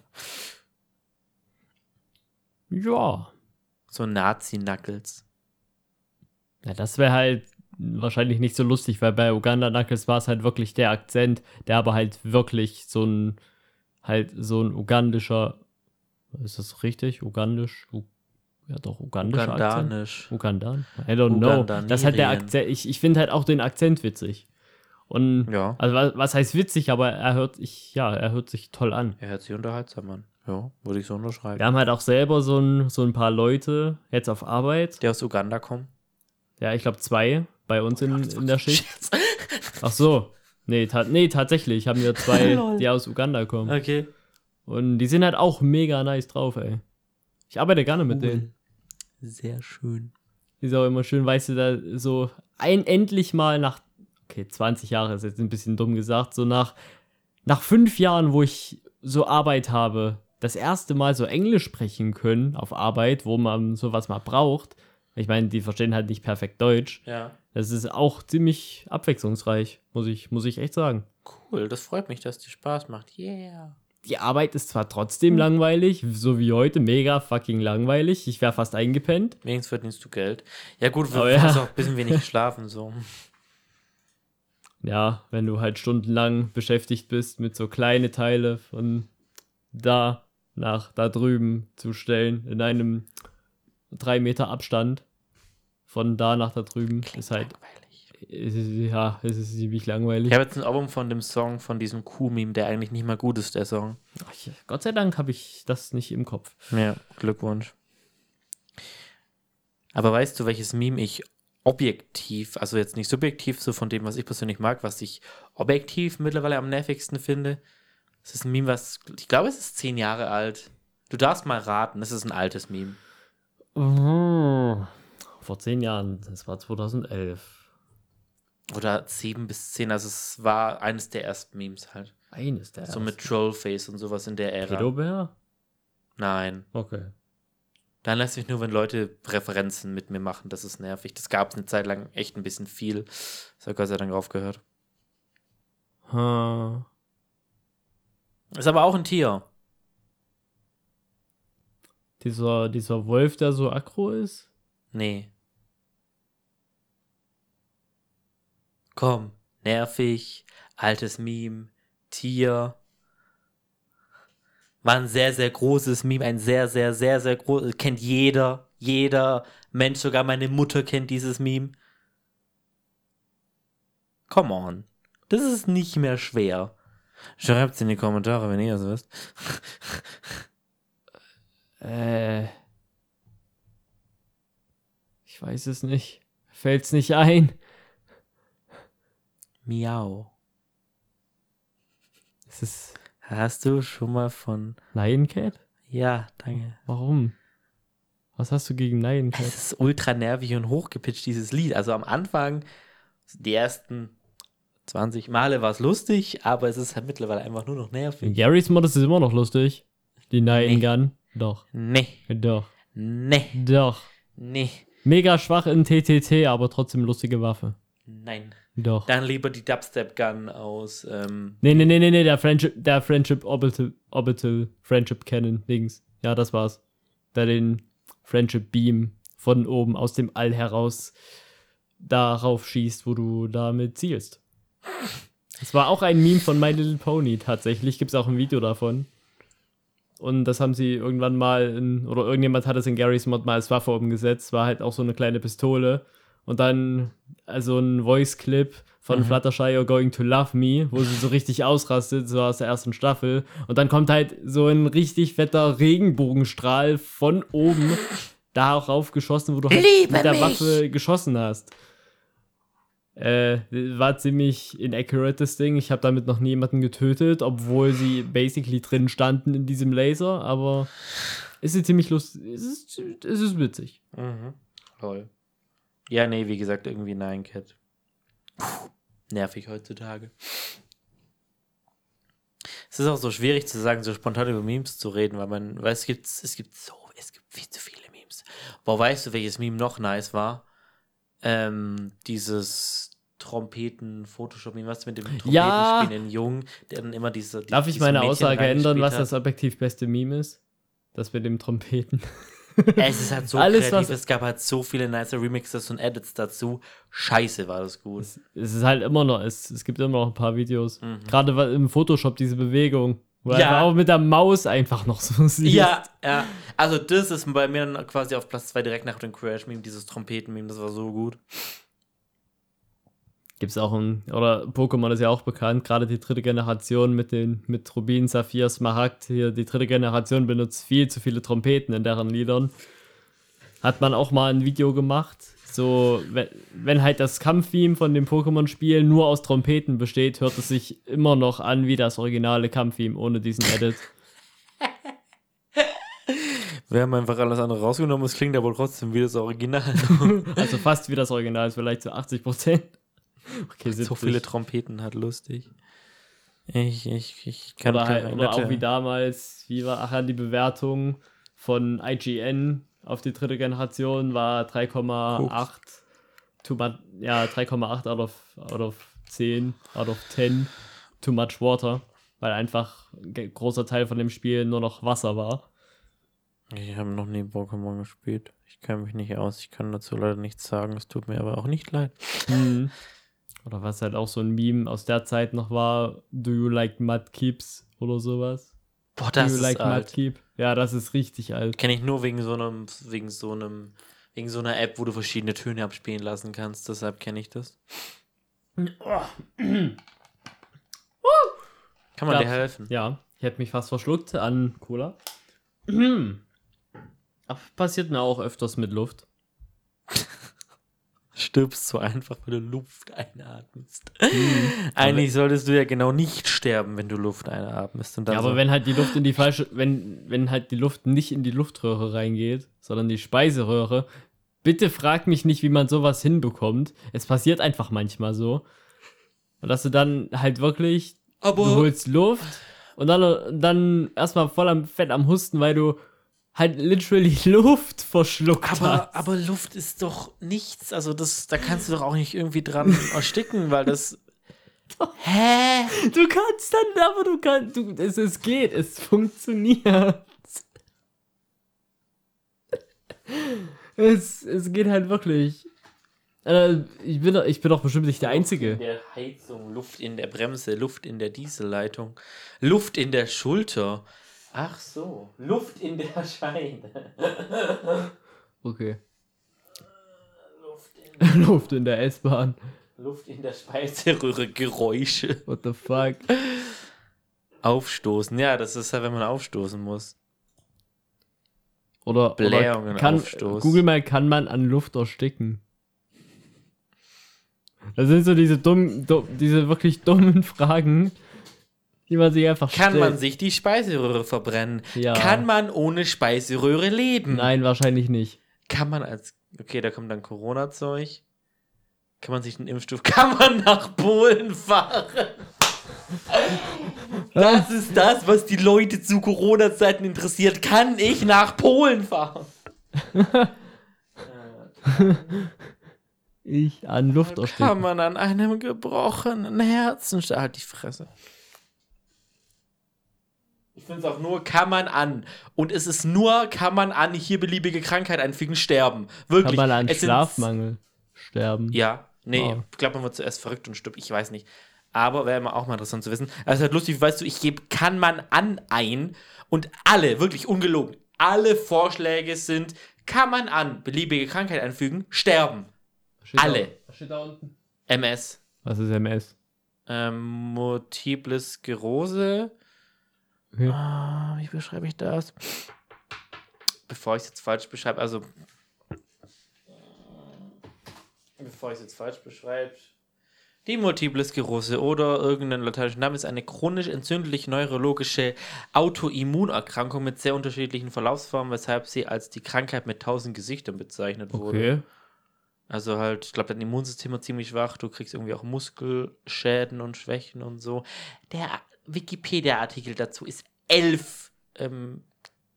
Ja. So Nazi-Knuckles. Ja, das wäre halt wahrscheinlich nicht so lustig, weil bei Uganda Knuckles war es halt wirklich der Akzent, der aber halt wirklich so ein, halt so ein ugandischer, ist das richtig? Ugandisch? U ja doch, ugandischer Akzent. Ugandanisch. Ugandan? I don't know. Das halt der. Akzent, ich, ich finde halt auch den Akzent witzig. Und, Ja. also was, was heißt witzig, aber er hört sich, ja, er hört sich toll an. Er hört sich unterhaltsam an. Ja, würde ich so unterschreiben. Wir haben halt auch selber so ein, so ein paar Leute jetzt auf Arbeit. Der aus Uganda kommt. Ja, ich glaube zwei bei uns in, in der Schicht. Ach so. Nee, ta nee, tatsächlich haben wir zwei, die aus Uganda kommen. Okay. Und die sind halt auch mega nice drauf, ey. Ich arbeite gerne mit denen. Sehr schön. Ist auch immer schön, weißt du, da so ein endlich mal nach, okay, 20 Jahre ist jetzt ein bisschen dumm gesagt, so nach, nach fünf Jahren, wo ich so Arbeit habe, das erste Mal so Englisch sprechen können auf Arbeit, wo man sowas mal braucht. Ich meine, die verstehen halt nicht perfekt Deutsch. Ja. Das ist auch ziemlich abwechslungsreich, muss ich, muss ich echt sagen. Cool, das freut mich, dass dir Spaß macht. Yeah. Die Arbeit ist zwar trotzdem langweilig, so wie heute, mega fucking langweilig. Ich wäre fast eingepennt. Wenigstens verdienst du Geld. Ja, gut, wir Aber haben ja. auch ein bisschen wenig geschlafen, so. ja, wenn du halt stundenlang beschäftigt bist, mit so kleine Teile von da nach da drüben zu stellen, in einem drei Meter Abstand von da nach da drüben, ist halt, ist, ja, es ist ziemlich langweilig. Ich habe jetzt ein Album von dem Song von diesem Kuh-Meme, der eigentlich nicht mal gut ist, der Song. Ach, Gott sei Dank habe ich das nicht im Kopf. Ja, Glückwunsch. Aber weißt du, welches Meme ich objektiv, also jetzt nicht subjektiv, so von dem, was ich persönlich mag, was ich objektiv mittlerweile am nervigsten finde? Es ist ein Meme, was, ich glaube, es ist zehn Jahre alt. Du darfst mal raten, es ist ein altes Meme. Oh, vor zehn Jahren, das war 2011. Oder sieben bis zehn, also es war eines der ersten Memes halt. Eines der So mit Trollface und sowas in der Ära. Pedobär? Nein. Okay. Dann lässt sich nur, wenn Leute Referenzen mit mir machen. Das ist nervig. Das gab es eine Zeit lang echt ein bisschen viel. Das hat Gott sei Dank aufgehört. Ha. Ist aber auch ein Tier. Dieser, dieser Wolf, der so aggro ist? Nee. Komm. Nervig. Altes Meme. Tier. War ein sehr, sehr großes Meme. Ein sehr, sehr, sehr, sehr großes. Kennt jeder. Jeder Mensch, sogar meine Mutter kennt dieses Meme. Come on. Das ist nicht mehr schwer. Schreibt's in die Kommentare, wenn ihr es wisst. Äh. Ich weiß es nicht. Fällt's nicht ein. Miau. Es ist Hast du schon mal von. Lion Cat? Ja, danke. Warum? Was hast du gegen Lion Cat? Es ist ultra nervig und hochgepitcht, dieses Lied. Also am Anfang, die ersten 20 Male war es lustig, aber es ist halt mittlerweile einfach nur noch In nervig. Gary's Mod ist es immer noch lustig. Die Lion Nee. Gun. Doch. Nee, Doch. nee, Doch. nee, Mega schwach in TTT, aber trotzdem lustige Waffe. nein. Doch. Dann lieber die Dubstep Gun aus. Ähm, Nee, nee, nee, nee, nee, der Friendship, der Friendship Orbital, Orbital Friendship Cannon Dings. Ja, das war's. Der den Friendship Beam von oben aus dem All heraus darauf schießt, wo du damit zielst. Das war auch ein Meme von My Little Pony tatsächlich. Gibt's auch ein Video davon. Und das haben sie irgendwann mal in, oder irgendjemand hat es in Garys Mod mal als Waffe umgesetzt. War halt auch so eine kleine Pistole. Und dann also ein Voice-Clip von Mhm. Fluttershy You're Going to Love Me, wo sie so richtig ausrastet, so aus der ersten Staffel. Und dann kommt halt so ein richtig fetter Regenbogenstrahl von oben da auch raufgeschossen, wo du halt Liebe mit der mich! Waffe geschossen hast. Äh, war ziemlich inaccurate das Ding. Ich habe damit noch niemanden getötet, obwohl sie basically drin standen in diesem Laser, aber es ist ziemlich lustig. Es ist, es ist witzig. mhm. Lol. Ja, nee, wie gesagt, irgendwie Nine Cat. Puh, nervig heutzutage. Es ist auch so schwierig zu sagen, so spontan über Memes zu reden, weil man, weil es gibt, es gibt so, es gibt viel zu viele Memes. Boah, weißt du, welches Meme noch nice war? Ähm, dieses Trompeten-Photoshop-Meme, was mit dem Trompeten Ja! spielenden Jungen, der dann immer diese. Die, Darf ich meine Mädchen Aussage ändern, was das objektiv beste Meme ist? Das mit dem Trompeten. Es ist halt so Alles, kreativ, es gab halt so viele nice Remixes und Edits dazu. Scheiße, war das gut. Es, es ist halt immer noch, es, es gibt immer noch ein paar Videos. Mhm. Gerade im Photoshop diese Bewegung. Wo Ja. auch mit der Maus einfach noch so siehst. Ja, ja. Also das ist bei mir dann quasi auf Platz 2 direkt nach dem Crash-Meme, dieses Trompeten-Meme, das war so gut. Gibt's auch ein, oder Pokémon ist ja auch bekannt, gerade die dritte Generation mit den, mit Rubin, Saphir, Smaragd, hier die dritte Generation benutzt viel zu viele Trompeten in deren Liedern. Hat man auch mal ein Video gemacht, so, wenn, halt das Kampftheme von dem Pokémon-Spiel nur aus Trompeten besteht, hört es sich immer noch an wie das originale Kampftheme ohne diesen Edit. Wir haben einfach alles andere rausgenommen, es klingt aber trotzdem wie das Original. Also fast wie das Original, ist vielleicht so 80 Prozent. Okay, 70. so viele Trompeten hat lustig. Ich, ich, ich kann Oder, halt, oder auch wie damals, wie war ach die Bewertung von IGN auf die dritte Generation war 3,8. Too much, ja, 3,8 out of, out of 10, out of 10. Too much water. Weil einfach ein großer Teil von dem Spiel nur noch Wasser war. Ich habe noch nie Pokémon gespielt. Ich kenne mich nicht aus. Ich kann dazu leider nichts sagen. Es tut mir aber auch nicht leid. Hm. Oder was halt auch so ein Meme aus der Zeit noch war, Do you like Mudkeeps oder sowas? Boah, das you ist like alt. Ja, das ist richtig alt. Kenne ich nur wegen so einem, wegen so einem, wegen so einer App, wo du verschiedene Töne abspielen lassen kannst. Deshalb kenne ich das. Kann man Ja. dir helfen? Ja, ich hätte mich fast verschluckt an Cola. Aber passiert mir auch öfters mit Luft. Stirbst so einfach, weil du Luft einatmest. Hm. Eigentlich solltest du ja genau nicht sterben, wenn du Luft einatmest. Ja, aber so, wenn halt die Luft in die falsche, wenn, wenn halt die Luft nicht in die Luftröhre reingeht, sondern die Speiseröhre, bitte frag mich nicht, wie man sowas hinbekommt. Es passiert einfach manchmal so. Und dass du dann halt wirklich, du aber holst Luft und dann, dann erstmal voll am Fett am Husten, weil du halt literally Luft verschluckt Aber, hast. aber Luft ist doch nichts. Also das, da kannst du doch auch nicht irgendwie dran ersticken, weil das. Hä? Du kannst dann, aber du kannst, du, es, es geht, es funktioniert. Es, es geht halt wirklich. Äh, ich, bin, doch- ich bin doch bestimmt nicht der In Einzige. der Heizung, Luft in der Bremse, Luft in der Dieselleitung, Luft in der Schulter. Ach so, Luft in der Scheine. Okay. Luft in, Luft in der S-Bahn. Luft in der Speiseröhre, Geräusche. What the fuck? Aufstoßen, ja, das ist ja, wenn man aufstoßen muss. Oder, Blähungen, oder kann, Aufstoß. Google mal, kann man an Luft ersticken? Das sind so diese dummen, du, diese wirklich dummen Fragen, die man sich einfach Kann stellt. man sich die Speiseröhre verbrennen? Ja. Kann man ohne Speiseröhre leben? Nein, wahrscheinlich nicht. Kann man als. Okay, da kommt dann Corona-Zeug. Kann man sich den Impfstoff. Kann man nach Polen fahren? Das ist das, was die Leute zu Corona-Zeiten interessiert. Kann ich nach Polen fahren? Ich an Luft Kann ersticken. man an einem gebrochenen Herzen. Halt die Fresse. Ich finde es auch nur, kann man an. Und es ist nur, kann man an hier beliebige Krankheit einfügen, sterben. Wirklich. Kann man an Es Schlafmangel sterben. Ja, nee, Oh. ich glaube, man wird zuerst verrückt und stirbt. Ich weiß nicht. Aber wäre immer auch mal interessant zu wissen. Also halt lustig, weißt du, ich gebe kann man an ein und alle, wirklich ungelogen, alle Vorschläge sind, kann man an beliebige Krankheit einfügen, sterben. Alle. was steht da unten? MS. Was ist MS? Ähm, Multiple Sklerose. Okay. Ah, wie beschreibe ich das? Bevor ich es jetzt falsch beschreibe, also. Bevor ich es jetzt falsch beschreibe. Die Multiple Sklerose oder irgendeinen lateinischen Namen ist eine chronisch entzündliche neurologische Autoimmunerkrankung mit sehr unterschiedlichen Verlaufsformen, weshalb sie als die Krankheit mit tausend Gesichtern bezeichnet wurde. Okay. Also halt, ich glaube, dein Immunsystem ist ziemlich schwach, du kriegst irgendwie auch Muskelschäden und Schwächen und so. Der Wikipedia-Artikel dazu ist elf ähm,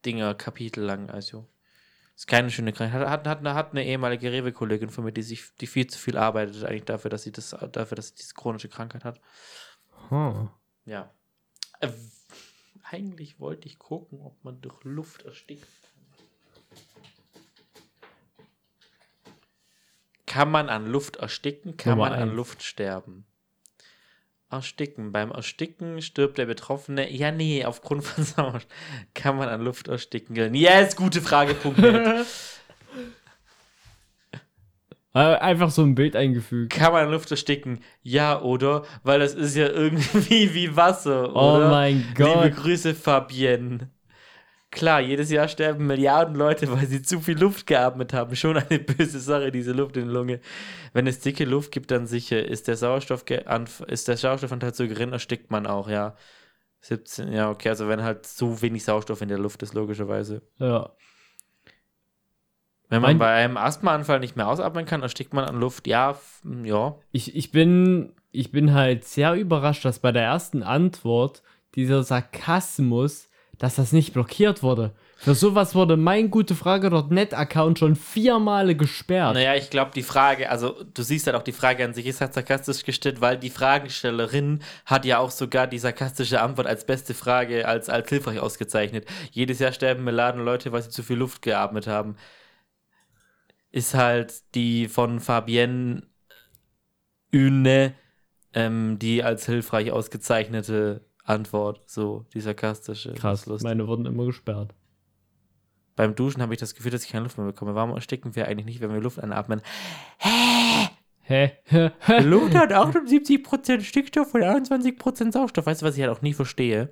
Dinger, Kapitel lang, also ist keine schöne Krankheit. Hat, hat, hat, eine ehemalige Rewe-Kollegin von mir, die sich, die viel zu viel arbeitet eigentlich dafür, dass sie das, dafür, dass sie diese chronische Krankheit hat. Huh. Ja. Äh, eigentlich wollte ich gucken, ob man durch Luft erstickt. Kann man an Luft ersticken? Kann Nummer man an eins. Luft sterben? Ersticken. Beim Ersticken stirbt der Betroffene. Ja, nee, aufgrund von Sauerstoff. Kann man an Luft ersticken? Yes, gute Frage. Äh, Einfach so ein Bild eingefügt. Kann man an Luft ersticken? Ja, oder? Weil das ist ja irgendwie wie Wasser, Oh oder? mein Liebe Gott. Grüße, Fabienne. Klar, jedes Jahr sterben Milliarden Leute, weil sie zu viel Luft geatmet haben. Schon eine böse Sache, diese Luft in der Lunge. Wenn es dicke Luft gibt, dann sicher. Ist der, Sauerstoff ist der Sauerstoffanteil zu gering, erstickt man auch, ja. 17, ja, okay, also wenn halt zu wenig Sauerstoff in der Luft ist, logischerweise. Ja. Wenn man Mein- bei einem Asthmaanfall nicht mehr ausatmen kann, erstickt man an Luft. Ja, f- ja. Ich, ich, bin, ich bin halt sehr überrascht, dass bei der ersten Antwort dieser Sarkasmus, dass das nicht blockiert wurde. Für sowas wurde mein gute Frage.net-Account schon vier Male gesperrt. Naja, ich glaube, die Frage, also du siehst halt auch, die Frage an sich ist halt sarkastisch gestellt, weil die Fragestellerin hat ja auch sogar die sarkastische Antwort als beste Frage, als, als hilfreich ausgezeichnet. Jedes Jahr sterben Milliarden Leute, weil sie zu viel Luft geatmet haben. Ist halt die von Fabienne Üne, ähm, die als hilfreich ausgezeichnete Antwort, so die sarkastische. Krass, lustig. meine wurden immer gesperrt. Beim Duschen habe ich das Gefühl, dass ich keine Luft mehr bekomme. Warum ersticken wir eigentlich nicht, wenn wir Luft einatmen? Hä? Hä? Luft hat 78% Stickstoff und 21% Sauerstoff. Weißt du, was ich halt auch nie verstehe?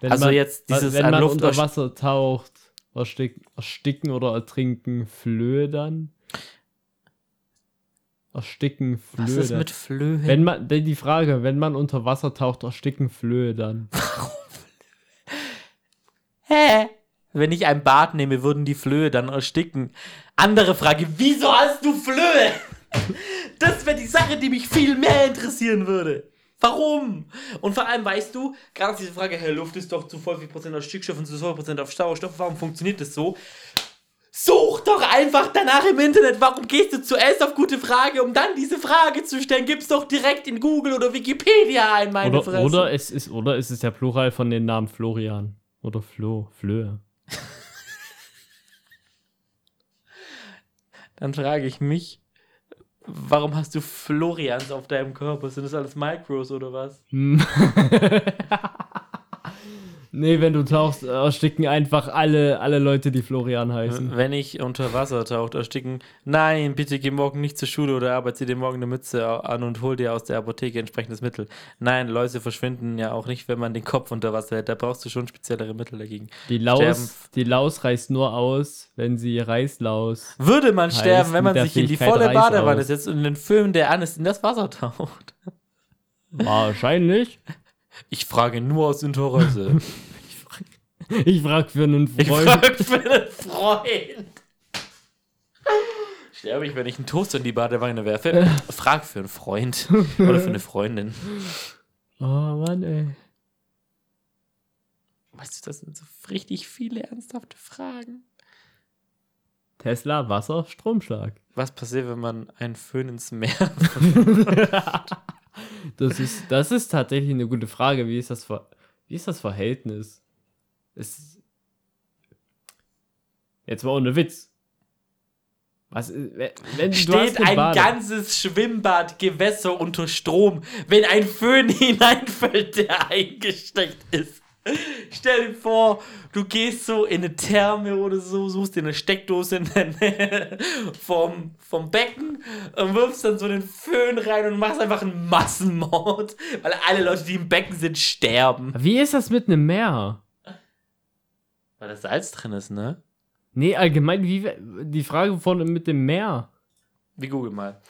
Wenn also man, jetzt dieses wenn an man Luft unter Wasser taucht, erstick, ersticken oder ertrinken Flöhe dann? Ersticken Flöhe Was ist mit Flöhen? Wenn man, die Frage, wenn man unter Wasser taucht, ersticken Flöhe dann? Hä? Wenn ich ein Bad nehme, würden die Flöhe dann ersticken. Andere Frage, wieso hast du Flöhe? Das wäre die Sache, die mich viel mehr interessieren würde. Warum? Und vor allem weißt du, gerade diese Frage, hey, Luft ist doch zu voll viel Prozent auf Stickstoff und zu voll Prozent auf Sauerstoff, warum funktioniert das so? Such doch einfach danach im Internet, warum gehst du zuerst auf gute Frage, um dann diese Frage zu stellen? Gib's doch direkt in Google oder Wikipedia ein, meine Oder, Fresse. oder, es ist, oder es ist der Plural von den Namen Florian. Oder Flo, Flöhe. Dann frage ich mich, warum hast du Florians auf deinem Körper? Sind das alles Micros oder was? Nee, wenn du tauchst, ersticken einfach alle, alle Leute, die Florian heißen. Wenn ich unter Wasser taucht, ersticken. Nein, bitte geh morgen nicht zur Schule oder arbeite dir morgen eine Mütze an und hol dir aus der Apotheke entsprechendes Mittel. Nein, Läuse verschwinden ja auch nicht, wenn man den Kopf unter Wasser hält. Da brauchst du schon speziellere Mittel dagegen. Die Sterben. Laus, die Laus reißt nur aus, wenn sie Reißlaus. Würde man Heißt sterben, wenn man sich in die volle Reis Badewanne aus. setzt und in den Film, der an ist, in das Wasser taucht? Wahrscheinlich. Ich frage nur aus Interesse. Ich frag für einen Ich Freund. frage für einen Freund. Sterbe ich, wenn ich einen Toast in die Badewanne werfe? Frag für einen Freund oder für eine Freundin. Oh Mann, ey. Weißt du, das sind so richtig viele ernsthafte Fragen. Tesla, Wasser, Stromschlag. Was passiert, wenn man einen Föhn ins Meer? Das ist, das ist tatsächlich eine gute Frage. Wie ist das, Ver wie ist das Verhältnis? Es Jetzt mal ohne Witz. Was ist, wenn, Steht ein Bade- ganzes Schwimmbadgewässer unter Strom, wenn ein Föhn hineinfällt, der eingesteckt ist. Stell dir vor, du gehst so in eine Therme oder so, suchst dir eine Steckdose in der Nähe vom, vom Becken und wirfst dann so den Föhn rein und machst einfach einen Massenmord, weil alle Leute, die im Becken sind, sterben. Wie ist das mit einem Meer? Weil da Salz drin ist, ne? Nee, allgemein, wie die Frage von mit dem Meer. Wir googeln mal.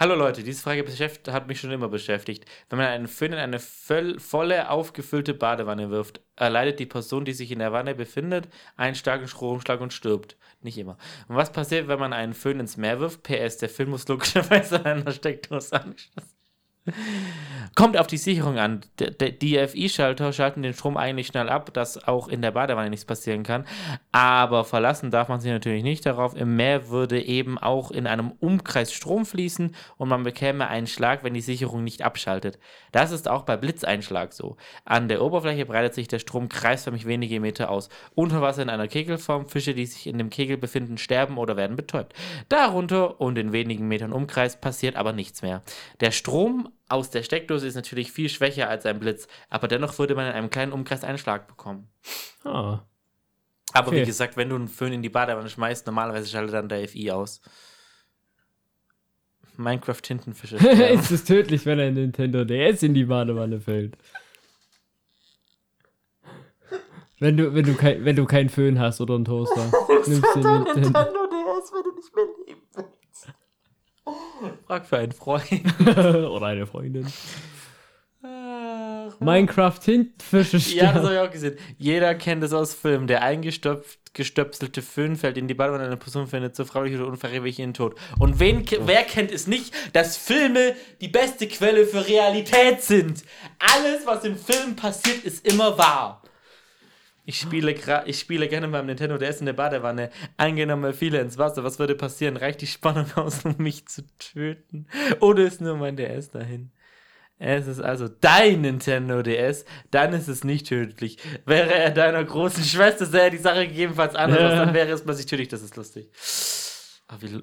Hallo Leute, diese Frage hat mich schon immer beschäftigt. Wenn man einen Föhn in eine voll, volle, aufgefüllte Badewanne wirft, erleidet die Person, die sich in der Wanne befindet, einen starken Stromschlag und stirbt. Nicht immer. Und was passiert, wenn man einen Föhn ins Meer wirft? PS, der Föhn muss logischerweise an einer Steckdose angeschlossen Kommt auf die Sicherung an. DFI-Schalter schalten den Strom eigentlich schnell ab, dass auch in der Badewanne nichts passieren kann. Aber verlassen darf man sich natürlich nicht darauf. Im Meer würde eben auch in einem Umkreis Strom fließen und man bekäme einen Schlag, wenn die Sicherung nicht abschaltet. Das ist auch bei Blitzeinschlag so. An der Oberfläche breitet sich der Strom kreisförmig wenige Meter aus. Unter Wasser in einer Kegelform. Fische, die sich in dem Kegel befinden, sterben oder werden betäubt. Darunter und in wenigen Metern Umkreis passiert aber nichts mehr. Der Strom aus der Steckdose ist natürlich viel schwächer als ein Blitz, aber dennoch würde man in einem kleinen Umkreis einen Schlag bekommen. Ah. Aber Okay. wie gesagt, wenn du einen Föhn in die Badewanne schmeißt, normalerweise schaltet dann der FI aus. Minecraft Tintenfische. sterben. es ist tödlich, wenn ein Nintendo DS in die Badewanne fällt. Wenn du, wenn du, kein, wenn du keinen Föhn hast oder einen Toaster, nimmst du Nintendo. DS, wenn du nicht mehr. Frag für einen Freund. oder eine Freundin. Ach, Minecraft Tintenfische Ja, das sterben. habe ich auch gesehen. Jeder kennt es aus Filmen. Der eingestöpft, gestöpselte Föhn fällt in die Badewanne, eine Person findet so freiwillig oder unfreiwillig ihren Tod. Und wen, wer kennt es nicht, dass Filme die beste Quelle für Realität sind? Alles, was im Film passiert, ist immer wahr. Ich spiele, ich spiele gerne beim Nintendo DS in der Badewanne. Angenommen, viele ins Wasser. Was würde passieren? Reicht die Spannung aus, um mich zu töten? Oder ist nur mein DS dahin? Es ist also dein Nintendo DS, dann ist es nicht tödlich. Wäre er deiner großen Schwester, sähe die Sache gegebenenfalls anders Ja. dann wäre es plötzlich tödlich. Das ist lustig. Wie, oh, wie,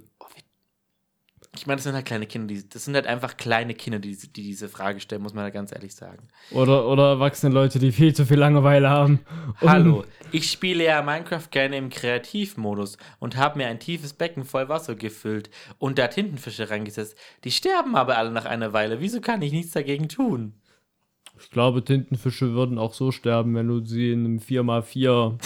Ich meine, das sind halt kleine Kinder, die, das sind halt einfach kleine Kinder, die, die diese Frage stellen, muss man ja ganz ehrlich sagen. Oder, oder erwachsene Leute, die viel zu viel Langeweile haben. Und- Hallo, ich spiele ja Minecraft gerne im Kreativmodus und habe mir ein tiefes Becken voll Wasser gefüllt und da Tintenfische reingesetzt. Die sterben aber alle nach einer Weile. Wieso kann ich nichts dagegen tun? Ich glaube, Tintenfische würden auch so sterben, wenn du sie in einem 4x4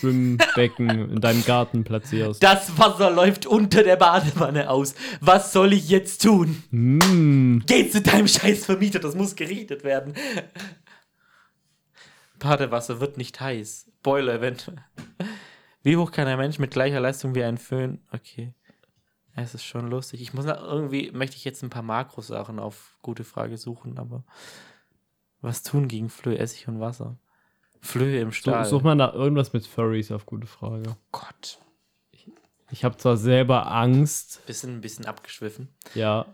Schwimmbecken in deinem Garten platzierst. Das Wasser läuft unter der Badewanne aus. Was soll ich jetzt tun? Mm. Geh zu deinem scheiß Vermieter, das muss gerichtet werden. Badewasser wird nicht heiß. Boiler eventuell. Wie hoch kann ein Mensch mit gleicher Leistung wie ein Föhn? Okay. Es ist schon lustig. Ich muss nach, irgendwie, möchte ich jetzt ein paar Makrosachen auf gute Frage suchen, aber was tun gegen Flöhe, Essig und Wasser? Flöhe im So, Stahl. such mal nach irgendwas mit Furries auf gute Frage. Gott. Ich habe zwar selber Angst, Bisschen, ein bisschen abgeschwiffen. ja.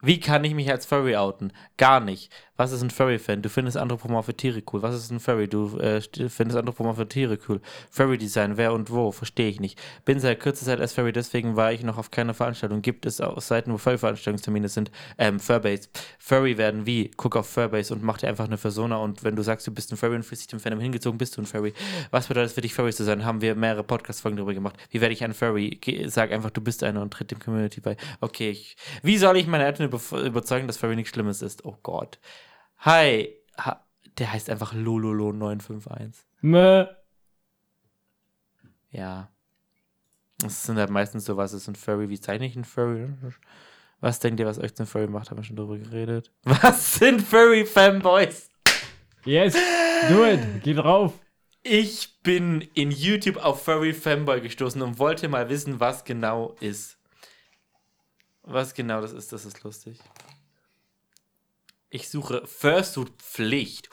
Wie kann ich mich als Furry outen? Gar nicht. Was ist ein Furry-Fan? Du findest anthropomorphe Tiere cool. Was ist ein Furry? Du äh, st- findest anthropomorphe Tiere cool. Furry-Design, wer und wo? Verstehe ich nicht. Bin seit kurzer Zeit als Furry, deswegen war ich noch auf keiner Veranstaltung. Gibt es auch Seiten, wo Furry-Veranstaltungstermine sind? Ähm, Furbase. Furry werden wie? Guck auf Furbase und mach dir einfach eine Persona und wenn du sagst, du bist ein Furry und fühlst dich dem Fandom hingezogen, bist du ein Furry. Was bedeutet es für dich, Furry zu sein? Haben wir mehrere Podcast-Folgen darüber gemacht. Wie werde ich ein Furry? Sag einfach, du bist einer und tritt dem Community bei. Okay, ich, wie soll ich meine Eltern über, überzeugen, dass Furry nichts Schlimmes ist? Oh Gott. Hi. Ha, der heißt einfach Lololo951. Meh. Ja. Das sind halt meistens so, was ist ein Furry? Wie zeichne ich ein Furry? Was denkt ihr, was euch zum Furry macht? Haben wir schon drüber geredet. Was sind Furry-Fanboys? Yes, do it. Geh drauf. Ich bin in YouTube auf Furry Fanboy gestoßen und wollte mal wissen, was genau ist. Was genau das ist, das ist lustig. Ich suche Fursuit-Pflicht.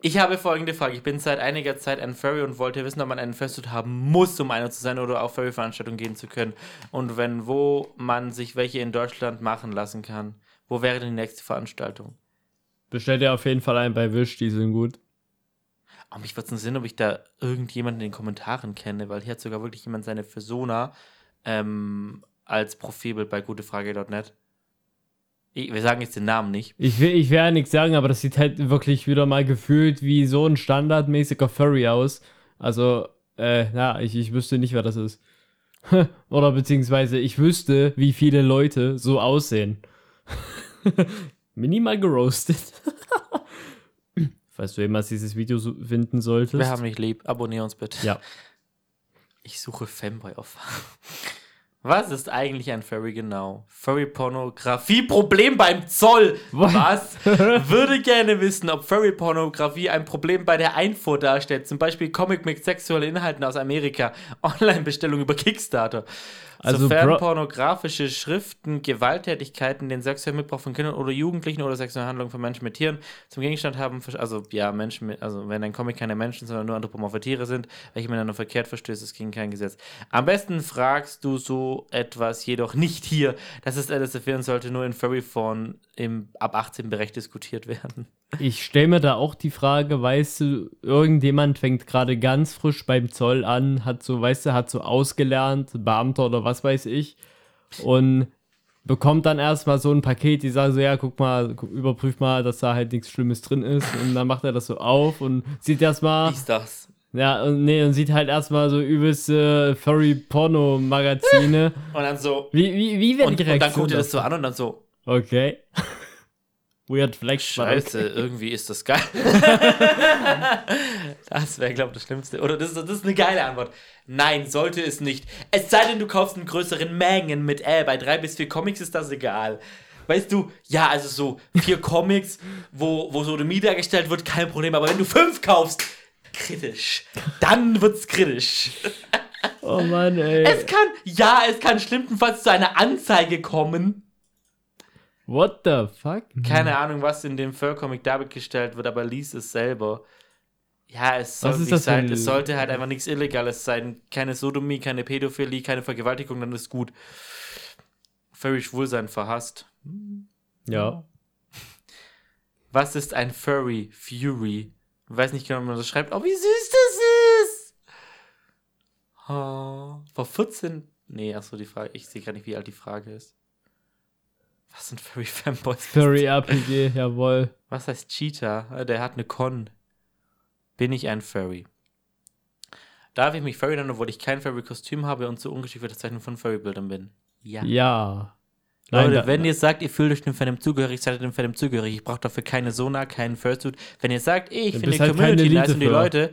Ich habe folgende Frage. Ich bin seit einiger Zeit ein Furry und wollte wissen, ob man einen Fursuit haben muss, um einer zu sein oder auf Furry-Veranstaltungen gehen zu können. Und wenn, wo man sich welche in Deutschland machen lassen kann. Wo wäre denn die nächste Veranstaltung? Bestell dir auf jeden Fall ein bei Wish, die sind gut. Aber mich würde es interessieren, ob ich da irgendjemanden in den Kommentaren kenne, weil hier hat sogar wirklich jemand seine Persona ähm, als Profilbild bei gutefrage.net. Ich- Wir sagen jetzt den Namen nicht. Ich will, ich will ja nichts sagen, aber das sieht halt wirklich wieder mal gefühlt wie so ein standardmäßiger Furry aus. Also, äh, ja, ich, ich wüsste nicht, wer das ist. Oder beziehungsweise ich wüsste, wie viele Leute so aussehen. Minimal geroastet. Falls du jemals dieses Video finden solltest. Wir haben dich lieb. Abonnier uns bitte. Ja. Ich suche Fanboy auf. Was ist eigentlich ein Furry genau? Furry-Pornografie, Problem beim Zoll. Was? Würde gerne wissen, ob Furry-Pornografie ein Problem bei der Einfuhr darstellt. Zum Beispiel Comic mit sexuellen Inhalten aus Amerika. Online-Bestellung über Kickstarter. Also, Sofern pornografische Schriften Gewalttätigkeiten, den sexuellen Missbrauch von Kindern oder Jugendlichen oder sexuelle Handlungen von Menschen mit Tieren zum Gegenstand haben, also ja, Menschen mit, also wenn ein Comic keine Menschen, sondern nur anthropomorphe Tiere sind, welche miteinander verkehrt verstößt, ist gegen kein Gesetz. Am besten fragst du so etwas jedoch nicht hier. Das ist LSFW und sollte nur in Furry-Form im ab 18 Bereich diskutiert werden. Ich stelle mir da auch die Frage, weißt du, irgendjemand fängt gerade ganz frisch beim Zoll an, hat so, weißt du, hat so ausgelernt, Beamter oder was weiß ich, und bekommt dann erstmal so ein Paket, die sagen so, ja, guck mal, überprüf mal, dass da halt nichts Schlimmes drin ist, und dann macht er das so auf und sieht erstmal, Ist das? ja, und nee, und sieht halt erstmal so übelste Furry-Porno-Magazine. Und dann so, Wie, wie, wie wird und, die und dann Reaktion? guckt er das so an und dann so, Okay. Weird Flex. Scheiße, irgendwie ist das geil. das wäre, glaube ich, das Schlimmste. Oder das, ist- das ist eine geile Antwort. Nein, sollte es nicht. Es sei denn, du kaufst in größeren Mengen mit, äh, bei drei bis vier Comics ist das egal. Weißt du, ja, also so vier Comics, wo, wo Sodomie dargestellt wird, kein Problem. Aber wenn du fünf kaufst, kritisch. Dann wird's kritisch. Oh Mann, ey. Es kann, ja, es kann schlimmstenfalls zu einer Anzeige kommen. What the fuck? Keine Ahnung, was in dem Fur-Comic dargestellt wird, aber lies es selber. Ja, es, soll sein, ein- es sollte halt einfach nichts Illegales sein. Keine Sodomie, keine Pädophilie, keine Vergewaltigung, dann ist gut. Furry Schwulsein verhasst. Ja. Was ist ein Furry? Fury. Ich weiß nicht genau, wie man das schreibt. Oh, wie süß das ist! Oh, vor 14. Nee, achso, die Frage. Ich sehe gar nicht, wie alt die Frage ist. Was sind Furry Fanboys? Furry RPG, jawohl. Was heißt Cheetah? Ah, Der hat eine Con. Bin ich ein Furry? Darf ich mich Furry nennen, obwohl ich kein Furry-Kostüm habe und so ungeschickte Zeichnung von Furry-Bildern bin? Ja. Ja. Leute, da- wenn ihr sagt, ihr fühlt euch dem Fandom zugehörig, seid ihr dem Fandom zugehörig. Ich brauche dafür keine Sona, keinen Fursuit. Wenn ihr sagt, ich finde die halt Community nice und die für. Leute,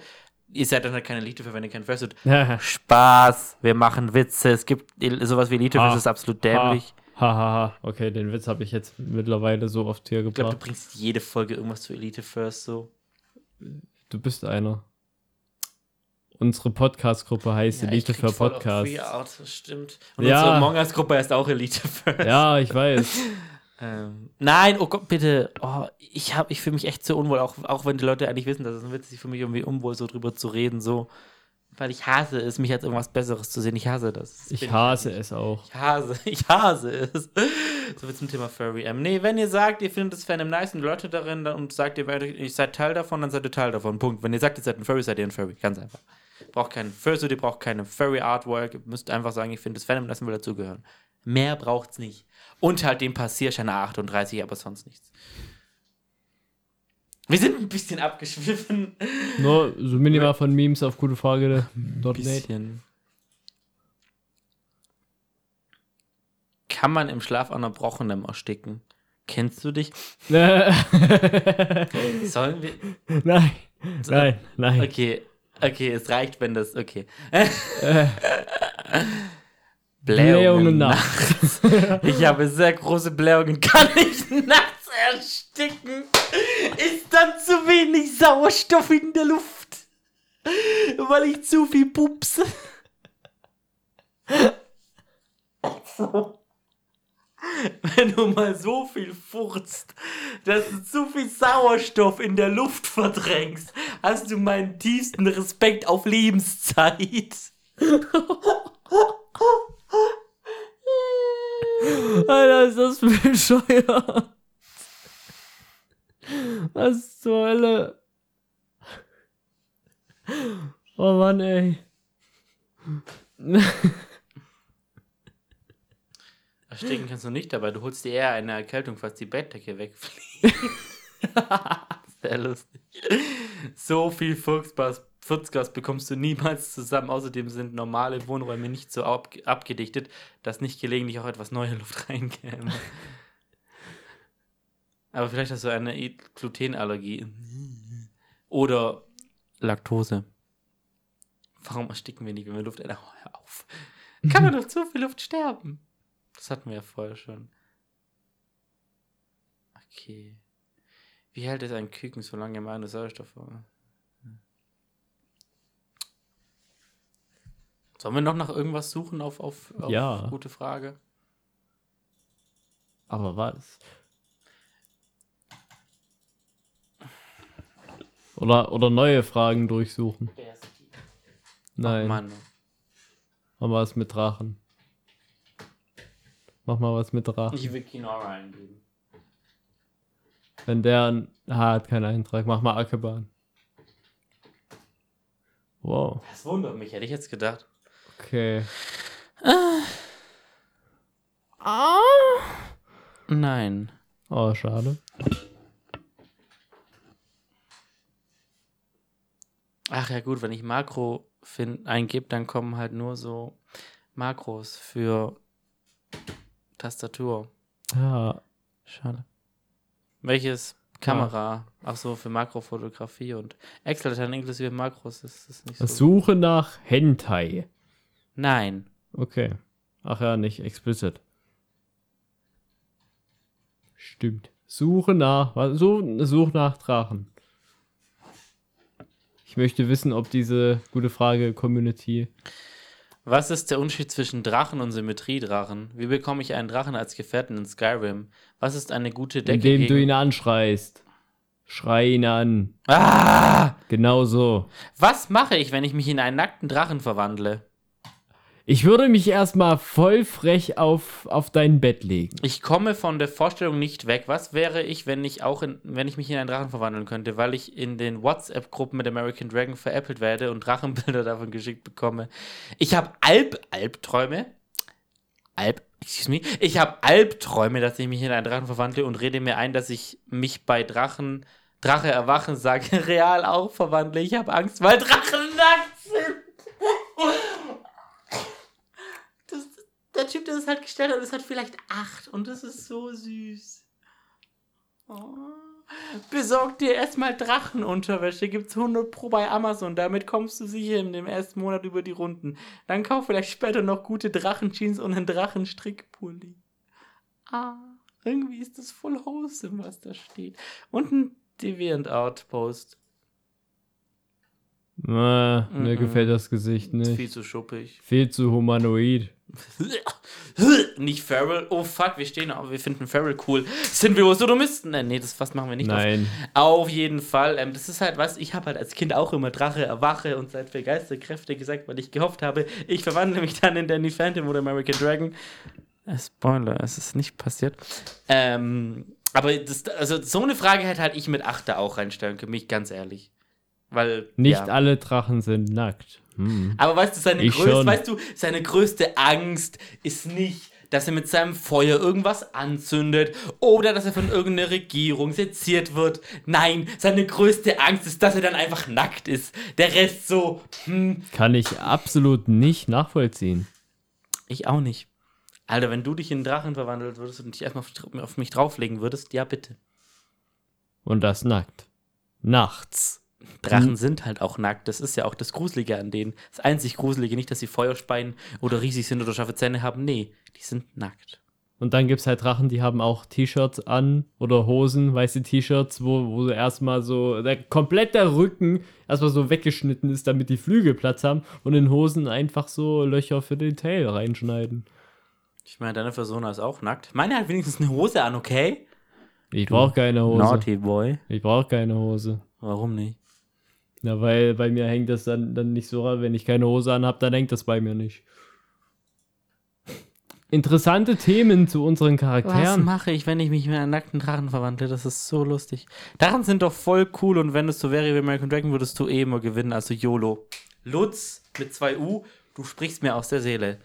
ihr seid dann halt keine Elite für, wenn ihr keinen Fursuit. Spaß, wir machen Witze. Es gibt sowas wie Elite, das ist absolut dämlich. Ha, ha. Okay, den Witz habe ich jetzt mittlerweile so oft hier Ich glaube, du gebracht. bringst jede Folge irgendwas zu Elite First so. Du bist einer. Unsere Podcast-Gruppe heißt Ja, Elite für das stimmt. Und Ja. unsere Among Us-Gruppe heißt auch Elite First. Ja, ich weiß. Ähm, nein, oh Gott, bitte. Oh, ich hab, ich fühle mich echt so unwohl, auch, auch wenn die Leute eigentlich wissen, dass es ein Witz ist. Ich fühle mich irgendwie unwohl, so drüber zu reden, so. Weil ich hasse es, mich als irgendwas Besseres zu sehen. Ich hasse das. Ich hasse eigentlich. es auch. Ich hasse, ich hasse es. So viel zum Thema Furry. Ähm, nee, wenn ihr sagt, ihr findet das Fandom nice und Leute darin dann, und sagt, ihr, werdet- ihr seid Teil davon, dann seid ihr Teil davon. Punkt. Wenn ihr sagt, ihr seid ein Furry, seid ihr ein Furry. Ganz einfach. Braucht keinen Fursuit, ihr braucht keine Furry Artwork. Ihr müsst einfach sagen, ich finde das Fandom nice und will dazugehören. Mehr braucht's nicht. Und halt den Passierschein 38, aber sonst nichts. Wir sind ein bisschen abgeschwiffen. Nur so minimal von Memes auf gute Frage. Dort bisschen. Kann man im Schlaf an Erbrochenem ersticken? Kennst du dich? Nein, Sollen wir. nein, nein. Okay, okay, es reicht, wenn das. Okay. Äh, Blähungen Blähungen nachts. Ich habe sehr große Blähungen. Kann ich nachts ersticken? Ist dann zu wenig Sauerstoff in der Luft? Weil ich zu viel pupse. Wenn du mal so viel furzt, dass du zu viel Sauerstoff in der Luft verdrängst, hast du meinen tiefsten Respekt auf Lebenszeit. Alter, ist das bescheuert. Was zur Hölle? Oh Mann, ey. Ersticken kannst du nicht dabei. Du holst dir eher eine Erkältung, falls die Bettdecke wegfliegt. Sehr lustig. So viel Fuchsgas, Fuchsgas bekommst du niemals zusammen. Außerdem sind normale Wohnräume nicht so ab, abgedichtet, dass nicht gelegentlich auch etwas neue Luft reinkäme. Aber vielleicht hast du eine Glutenallergie. Oder Laktose. Warum ersticken wir nicht, wenn wir Luft ändern? Hör auf. Kann man doch zu viel Luft sterben? Das hatten wir ja vorher schon. Okay. Wie hält es ein Küken, solange er meine Sauerstoff war? Sollen wir noch nach irgendwas suchen auf, auf, auf Ja. gute Frage? Aber was? Oder, oder neue Fragen durchsuchen. Nein, Mann. mach mal was mit Drachen. Mach mal was mit Drachen. Ich will Kinora eingeben. Wenn der ein- ah, hat keinen Eintrag, mach mal Ackerbahn. Wow, Das wundert mich, hätte ich jetzt gedacht. okay. Nein. Oh, schade. Ach ja, gut, wenn ich Makro find, eingebe, dann kommen halt nur so Makros für Tastatur. Ja, Schade. Welches Kamera? Ach so, für Makrofotografie und Excel-Dateien inklusive Makros. Das ist nicht so. Suche nach Hentai. Nein. Okay. Ach ja, nicht explicit. Stimmt. Suche nach, was- such nach Drachen. Ich möchte wissen, ob diese gute Frage Community. Was ist der Unterschied zwischen Drachen und Symmetriedrachen? Wie bekomme ich einen Drachen als Gefährten in Skyrim? Was ist eine gute Decke Indem du gegen... ihn anschreist. Schrei ihn an. Ah! Genau so. Was mache ich, wenn ich mich in einen nackten Drachen verwandle? Ich würde mich erstmal voll frech auf, auf dein Bett legen. Ich komme von der Vorstellung nicht weg. Was wäre ich, wenn ich auch in, wenn ich mich in einen Drachen verwandeln könnte, weil ich in den WhatsApp-Gruppen mit American Dragon veräppelt werde und Drachenbilder davon geschickt bekomme? Ich habe Alb Albträume. Alb, excuse me, ich habe Albträume, dass ich mich in einen Drachen verwandle und rede mir ein, dass ich mich bei Drachen, Drache erwachen, sage real auch verwandle. Ich habe Angst, weil Drachen nackt sind. Der Typ, der das halt gestellt hat, ist halt vielleicht acht und das ist so süß. Oh. Besorg dir erstmal Drachenunterwäsche. Gibt's 100 Pro bei Amazon. Damit kommst du sicher in dem ersten Monat über die Runden. Dann kauf vielleicht später noch gute Drachenjeans und einen Drachenstrickpulli. Ah, irgendwie ist das voll wholesome, was da steht. Und ein Deviant Outpost. Äh, mir Mhm. gefällt das Gesicht Ist nicht. viel zu schuppig. Viel zu humanoid. Nicht Feral. Oh fuck, wir stehen auf. Wir finden Feral cool. Sind wir Sodomisten? Äh, nee, das was machen wir nicht. Nein. Auf jeden Fall. Ähm, das ist halt was, ich habe halt als Kind auch immer Drache, Erwache und seit für Geisterkräfte gesagt, weil ich gehofft habe, ich verwandle mich dann in Danny Phantom oder American Dragon. Äh, Spoiler, es ist nicht passiert. Ähm, aber das, also so eine Frage hätte halt ich mit Achter auch reinstellen können, mich ganz ehrlich. Weil. Nicht ja. alle Drachen sind nackt. Hm. Aber weißt du, seine Ich größte, schon. weißt du, seine größte Angst ist nicht, dass er mit seinem Feuer irgendwas anzündet oder dass er von irgendeiner Regierung seziert wird. Nein, seine größte Angst ist, dass er dann einfach nackt ist. Der Rest so, hm, Kann ich absolut nicht nachvollziehen. ich auch nicht. Alter, wenn du dich in einen Drachen verwandelt würdest und dich erstmal auf, auf mich drauflegen würdest, ja bitte. Und das nackt. Nachts. Drachen Mhm. sind halt auch nackt. Das ist ja auch das Gruselige an denen. Das einzig Gruselige, nicht, dass sie Feuer speien oder riesig sind oder scharfe Zähne haben. Nee, die sind nackt. Und dann gibt es halt Drachen, die haben auch T-Shirts an oder Hosen, weiße T-Shirts, wo, wo erstmal so der komplette Rücken erstmal so weggeschnitten ist, damit die Flügel Platz haben und in Hosen einfach so Löcher für den Tail reinschneiden. Ich meine, deine Persona ist auch nackt. Meine hat wenigstens eine Hose an, okay? Ich brauche keine Hose. Naughty Boy. Ich brauche keine Hose. Warum nicht? Na, weil bei mir hängt das dann, dann nicht so, wenn ich keine Hose anhab, dann hängt das bei mir nicht. Interessante Themen zu unseren Was Charakteren. mache ich, wenn ich mich in einen nackten Drachen verwandle? Das ist so lustig. Drachen sind doch voll cool und wenn es so wäre wie American Dragon, würdest du eh immer gewinnen, also YOLO. Lutz mit zwei U, du sprichst mir aus der Seele.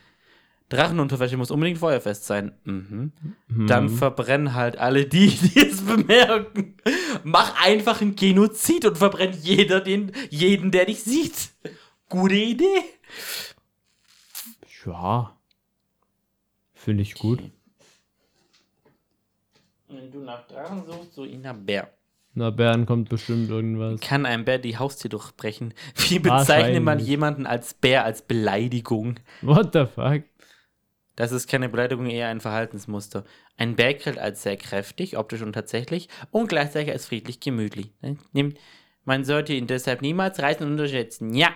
Drachenunterwäsche muss unbedingt feuerfest sein. Mhm. Dann verbrennen halt alle die, die es bemerken. Mach einfach einen Genozid und verbrenn jeder den, jeden, der dich sieht. Gute Idee. Ja. Finde ich gut. Wenn du nach Drachen suchst, so in einer Bär. Na, Bären kommt bestimmt irgendwas. Kann ein Bär die Haustür durchbrechen? Wie bezeichnet man jemanden als Bär als Beleidigung? What the fuck? Das ist keine Beleidigung, eher ein Verhaltensmuster. Ein Bär gilt als sehr kräftig, optisch und tatsächlich, und gleichzeitig als friedlich gemütlich. Nimmt- Man sollte ihn deshalb niemals reißen und unterschätzen. Ja,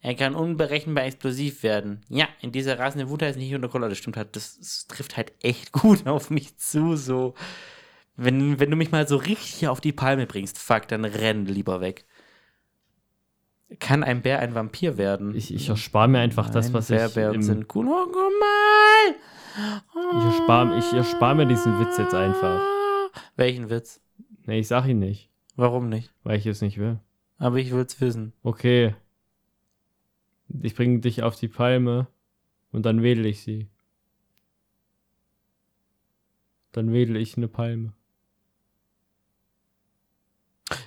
er kann unberechenbar explosiv werden. Ja, in dieser rasenden Wut ist nicht unter Kontrolle. Das stimmt halt, das, das trifft halt echt gut auf mich zu, so. Wenn, wenn du mich mal so richtig auf die Palme bringst, fuck, dann renn lieber weg. Kann ein Bär ein Vampir werden? Ich, ich erspare mir einfach das, Nein, was ich. Bärbären Im, sind cool. Oh, mal! ich erspare ich erspar mir diesen Witz jetzt einfach. Welchen Witz? Nee, ich sag ihn nicht, Warum nicht? weil ich es nicht will. Aber ich will's wissen. Okay. Ich bringe dich auf die Palme und dann wedel ich sie. Dann wedel ich eine Palme.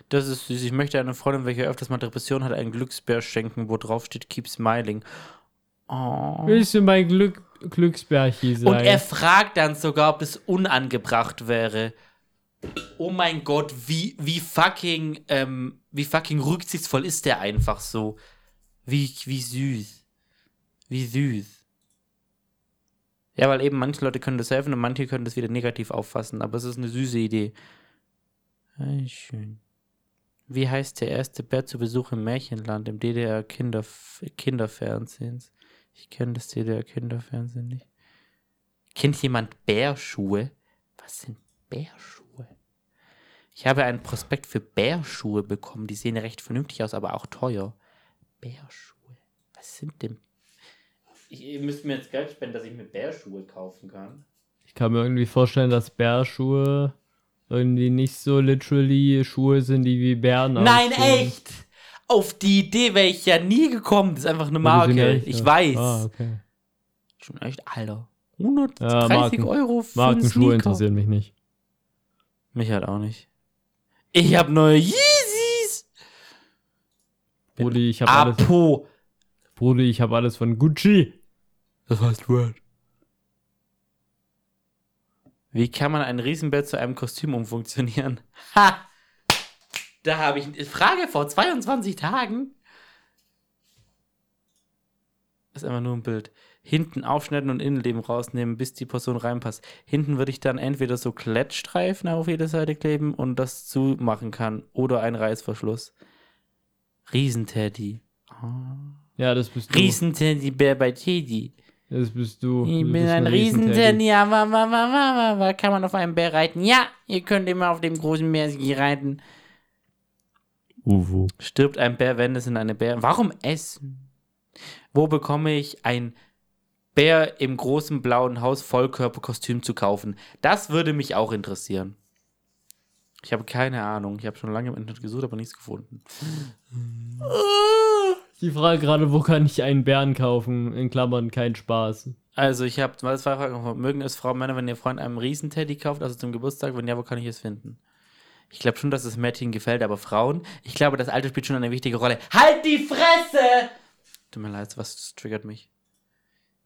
Das ist süß. Ich möchte einer Freundin, welche öfters mal Depression hat, einen Glücksbär schenken, wo drauf steht Keep Smiling. Oh. Willst du mein Glück, Glücksbärchi sein? Und er fragt dann sogar, ob es unangebracht wäre. Oh mein Gott, wie, wie fucking, ähm, wie fucking rücksichtsvoll ist der einfach so. Wie, wie süß. Wie süß. Ja, weil eben manche Leute können das helfen und manche können das wieder negativ auffassen, aber es ist eine süße Idee. Ah, schön. Wie heißt der erste Bär zu Besuch im Märchenland, im DDR Kinder, Kinderfernsehens? Ich kenne das DDR Kinderfernsehen nicht. Kennt jemand Bärschuhe? Was sind Bärschuhe? Ich habe einen Prospekt für Bärschuhe bekommen. Die sehen recht vernünftig aus, aber auch teuer. Bärschuhe. Was sind denn? Ich, ihr müsst mir jetzt Geld spenden, dass ich mir Bärschuhe kaufen kann. Ich kann mir irgendwie vorstellen, dass Bärschuhe irgendwie nicht so literally Schuhe sind, die wie Bären Nein, aussehen. echt! Auf die Idee wäre ich ja nie gekommen. Das ist einfach eine die sind Marke. echt, ich ja. weiß. Ah, okay. Schon echt, Alter. 130 Marken- Euro für Markenschuhe Sneaker. interessieren mich nicht. Mich halt auch nicht. Ich habe neue Yeezys. Brudi, ich habe alles, Apo. Brudi, ich habe alles von Gucci. Das heißt Word. Wie kann man ein Riesenbett zu einem Kostüm umfunktionieren? Ha! Da habe ich eine Frage vor 22 Tagen. Das ist einfach nur ein Bild. Hinten aufschneiden und Innenleben rausnehmen, bis die Person reinpasst. Hinten würde ich dann entweder so Klettstreifen auf jede Seite kleben und das zumachen kann. Oder ein Reißverschluss. Riesenteddy. Ah. Ja, das bist du. Riesenteddybär bei Teddy. Das bist du. Ich Du bin ein. Riesenteddy, aber wa, wa, wa, wa, wa, kann man auf einem Bär reiten? Ja, ihr könnt immer auf dem großen Bärski reiten. Uwu. Stirbt ein Bär, wenn es in eine Bär. Warum essen? Wo bekomme ich ein Bär im großen blauen Haus Vollkörperkostüm zu kaufen? Das würde mich auch interessieren. Ich habe keine Ahnung. Ich habe schon lange im Internet gesucht, aber nichts gefunden. Die Frage gerade, wo kann ich einen Bären kaufen? In Klammern, kein Spaß. Also, ich habe zwei Fragen. Mögen es Frauen, Männer, wenn ihr Freund einen Riesenteddy kauft, also zum Geburtstag? Wenn ja, wo kann ich es finden? Ich glaube schon, dass es Mädchen gefällt, aber Frauen, ich glaube, das Alter spielt schon eine wichtige Rolle. Halt die Fresse! Tut mir leid, was triggert mich?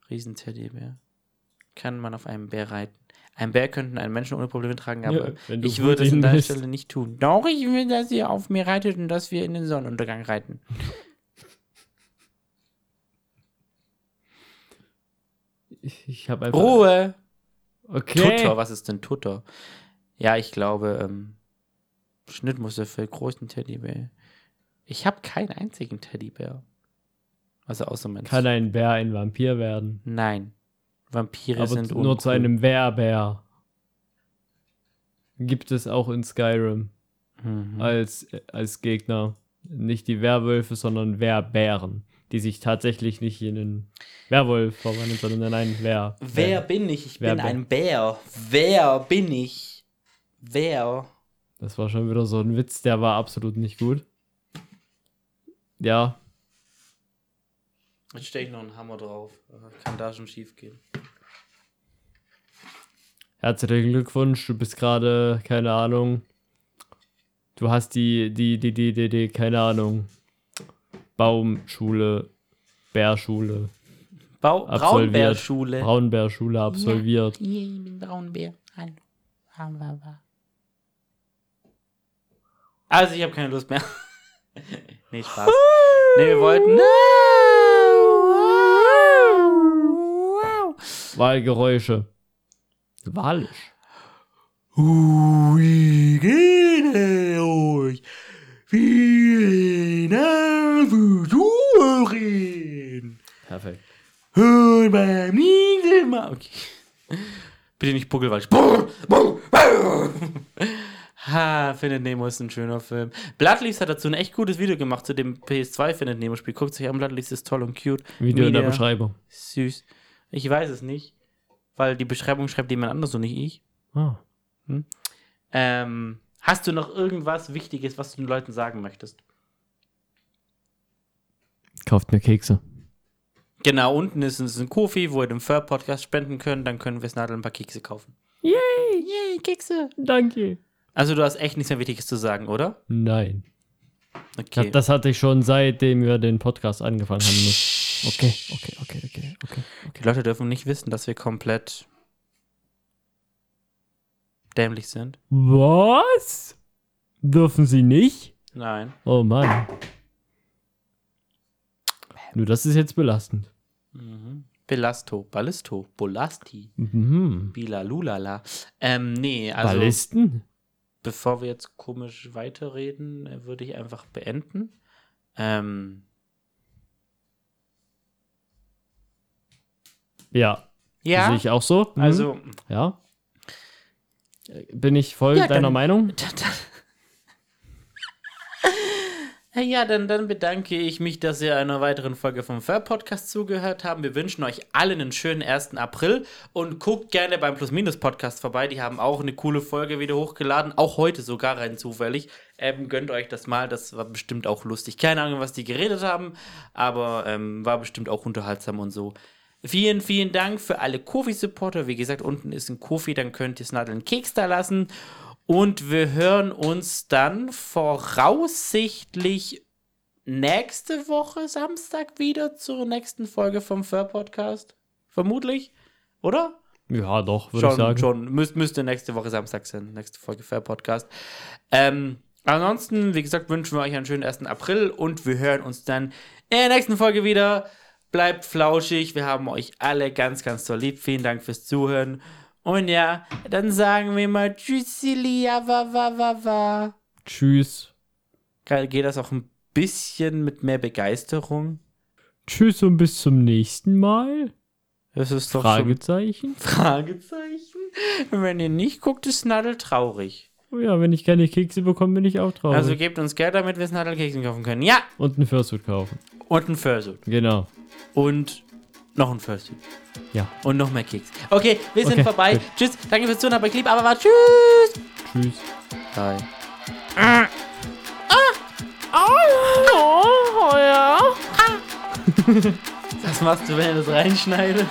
Riesenteddybär. Kann man auf einem Bär reiten? Ein Bär könnten einen Menschen ohne Probleme tragen, aber Ja, ich würde es an deiner. Stelle nicht tun. Doch, ich will, dass ihr auf mir reitet und dass wir in den Sonnenuntergang reiten. Ich, ich habe einfach. Ruhe! Okay. Tutor, was ist denn Tutor? Ja, ich glaube, ähm, Schnittmuster für großen Teddybär. Ich habe keinen einzigen Teddybär. Also außer mein Kann ein Bär ein Vampir werden? Nein. Vampire Aber sind nur zu uncool. einem Werbär. Gibt es auch in Skyrim Mhm. als, als Gegner. Nicht die Werwölfe, sondern Werbären. Die sich tatsächlich nicht in einen Werwolf verwandeln, sondern in einen Wer. Wer bin ich? Ich Wer bin ein Bär. Wer bin ich? Wer? Das war schon wieder so ein Witz, der war absolut nicht gut. Ja, Jetzt stelle ich noch einen Hammer drauf. Kann da schon schief gehen. herzlichen Glückwunsch. Du bist gerade, keine Ahnung. Du hast die, die, die, die, die, die, keine Ahnung. Baumschule, Bärschule, Bau Absolviert. Braunbärschule. Braunbärschule absolviert. Hier, ich bin Braunbär. Hallo. Wa. Also, ich habe keine Lust mehr. nee, Spaß. nee, wir wollten. Wahlgeräusche. Walisch. Wie geht euch? Wie Futuren. Perfekt. Und beim nächsten Mal. Okay. Bitte nicht Buckelwald. Buckel, Buckel, Buckel. Ha, Findet Nemo ist ein schöner Film. Bloodleaves hat dazu ein echt gutes Video gemacht zu dem PS2 Findet Nemo Spiel. Guckt sich an, Bloodleaves ist toll und cute. Video in der Media, Beschreibung. Süß. Ich weiß es nicht, weil die Beschreibung schreibt jemand anders und nicht ich. Ah. Ähm, hast du noch irgendwas Wichtiges, was du den Leuten sagen möchtest? Kauft mir Kekse. Genau, unten ist es ein Kofi, wo ihr dem Fur-Podcast spenden könnt. Dann können wir Snadel ein paar Kekse kaufen. Yay! Yay, Kekse. Danke. Also du hast echt nichts mehr Wichtiges zu sagen, oder? Nein. Okay. Das hatte ich schon seitdem wir den Podcast angefangen haben. Mit. Okay, okay, okay, okay, okay. Die Leute dürfen nicht wissen, dass wir komplett dämlich sind. Was? Dürfen sie nicht? Nein. Oh Mann. Nur das ist jetzt belastend. Mhm. Belasto, Ballisto, Bolasti, Mhm. Bilalulala. Ähm, nee, also Ballisten? bevor wir jetzt komisch weiterreden, würde ich einfach beenden. Ähm, Ja. ja, Sehe ich auch so. Mhm. also Ja. Bin ich voll Ja, deiner dann- Meinung? Ja, dann, dann bedanke ich mich, dass ihr einer weiteren Folge vom Fair Podcast zugehört haben. Wir wünschen euch allen einen schönen 1. April und guckt gerne beim Plus Minus Podcast vorbei. Die haben auch eine coole Folge wieder hochgeladen, auch heute sogar rein zufällig. Ähm, gönnt euch das mal, das war bestimmt auch lustig. Keine Ahnung, was die geredet haben, aber ähm, war bestimmt auch unterhaltsam und so. Vielen, vielen Dank für alle Kofi-Supporter. Wie gesagt, unten ist ein Kofi, dann könnt ihr Snaddle einen Keks da lassen. Und wir hören uns dann voraussichtlich nächste Woche Samstag wieder zur nächsten Folge vom Fur Podcast. Vermutlich, oder? Ja, doch, würde ich Schon, sagen. schon. Müs müsste nächste Woche Samstag sein, nächste Folge Fair Podcast. Ähm, ansonsten, wie gesagt, wünschen wir euch einen schönen 1. April und wir hören uns dann in der nächsten Folge wieder. Bleibt flauschig, wir haben euch alle ganz, ganz toll lieb. Vielen Dank fürs Zuhören. Und ja, dann sagen wir mal Tschüssili, ja, wa, wa, wa, wa. Tschüss. Geht das auch ein bisschen mit mehr Begeisterung? Tschüss und bis zum nächsten Mal. Das ist doch schon Fragezeichen. Fragezeichen. Wenn ihr nicht guckt, ist Nadel traurig. Oh ja, wenn ich keine Kekse bekomme, bin ich auch traurig. Also gebt uns Geld, damit wir Snadelkeksen kaufen können. Ja! und einen Fursuit kaufen. Und ein Fursuit. Genau. Und noch ein Fursuit. Ja. Und noch mehr Keks. Okay, wir sind Okay, vorbei. gut. Tschüss. Danke fürs Zuhören, aber lieb, aber war tschüss. Tschüss. Bye. Oh, ja. Was machst du, wenn du das reinschneidest?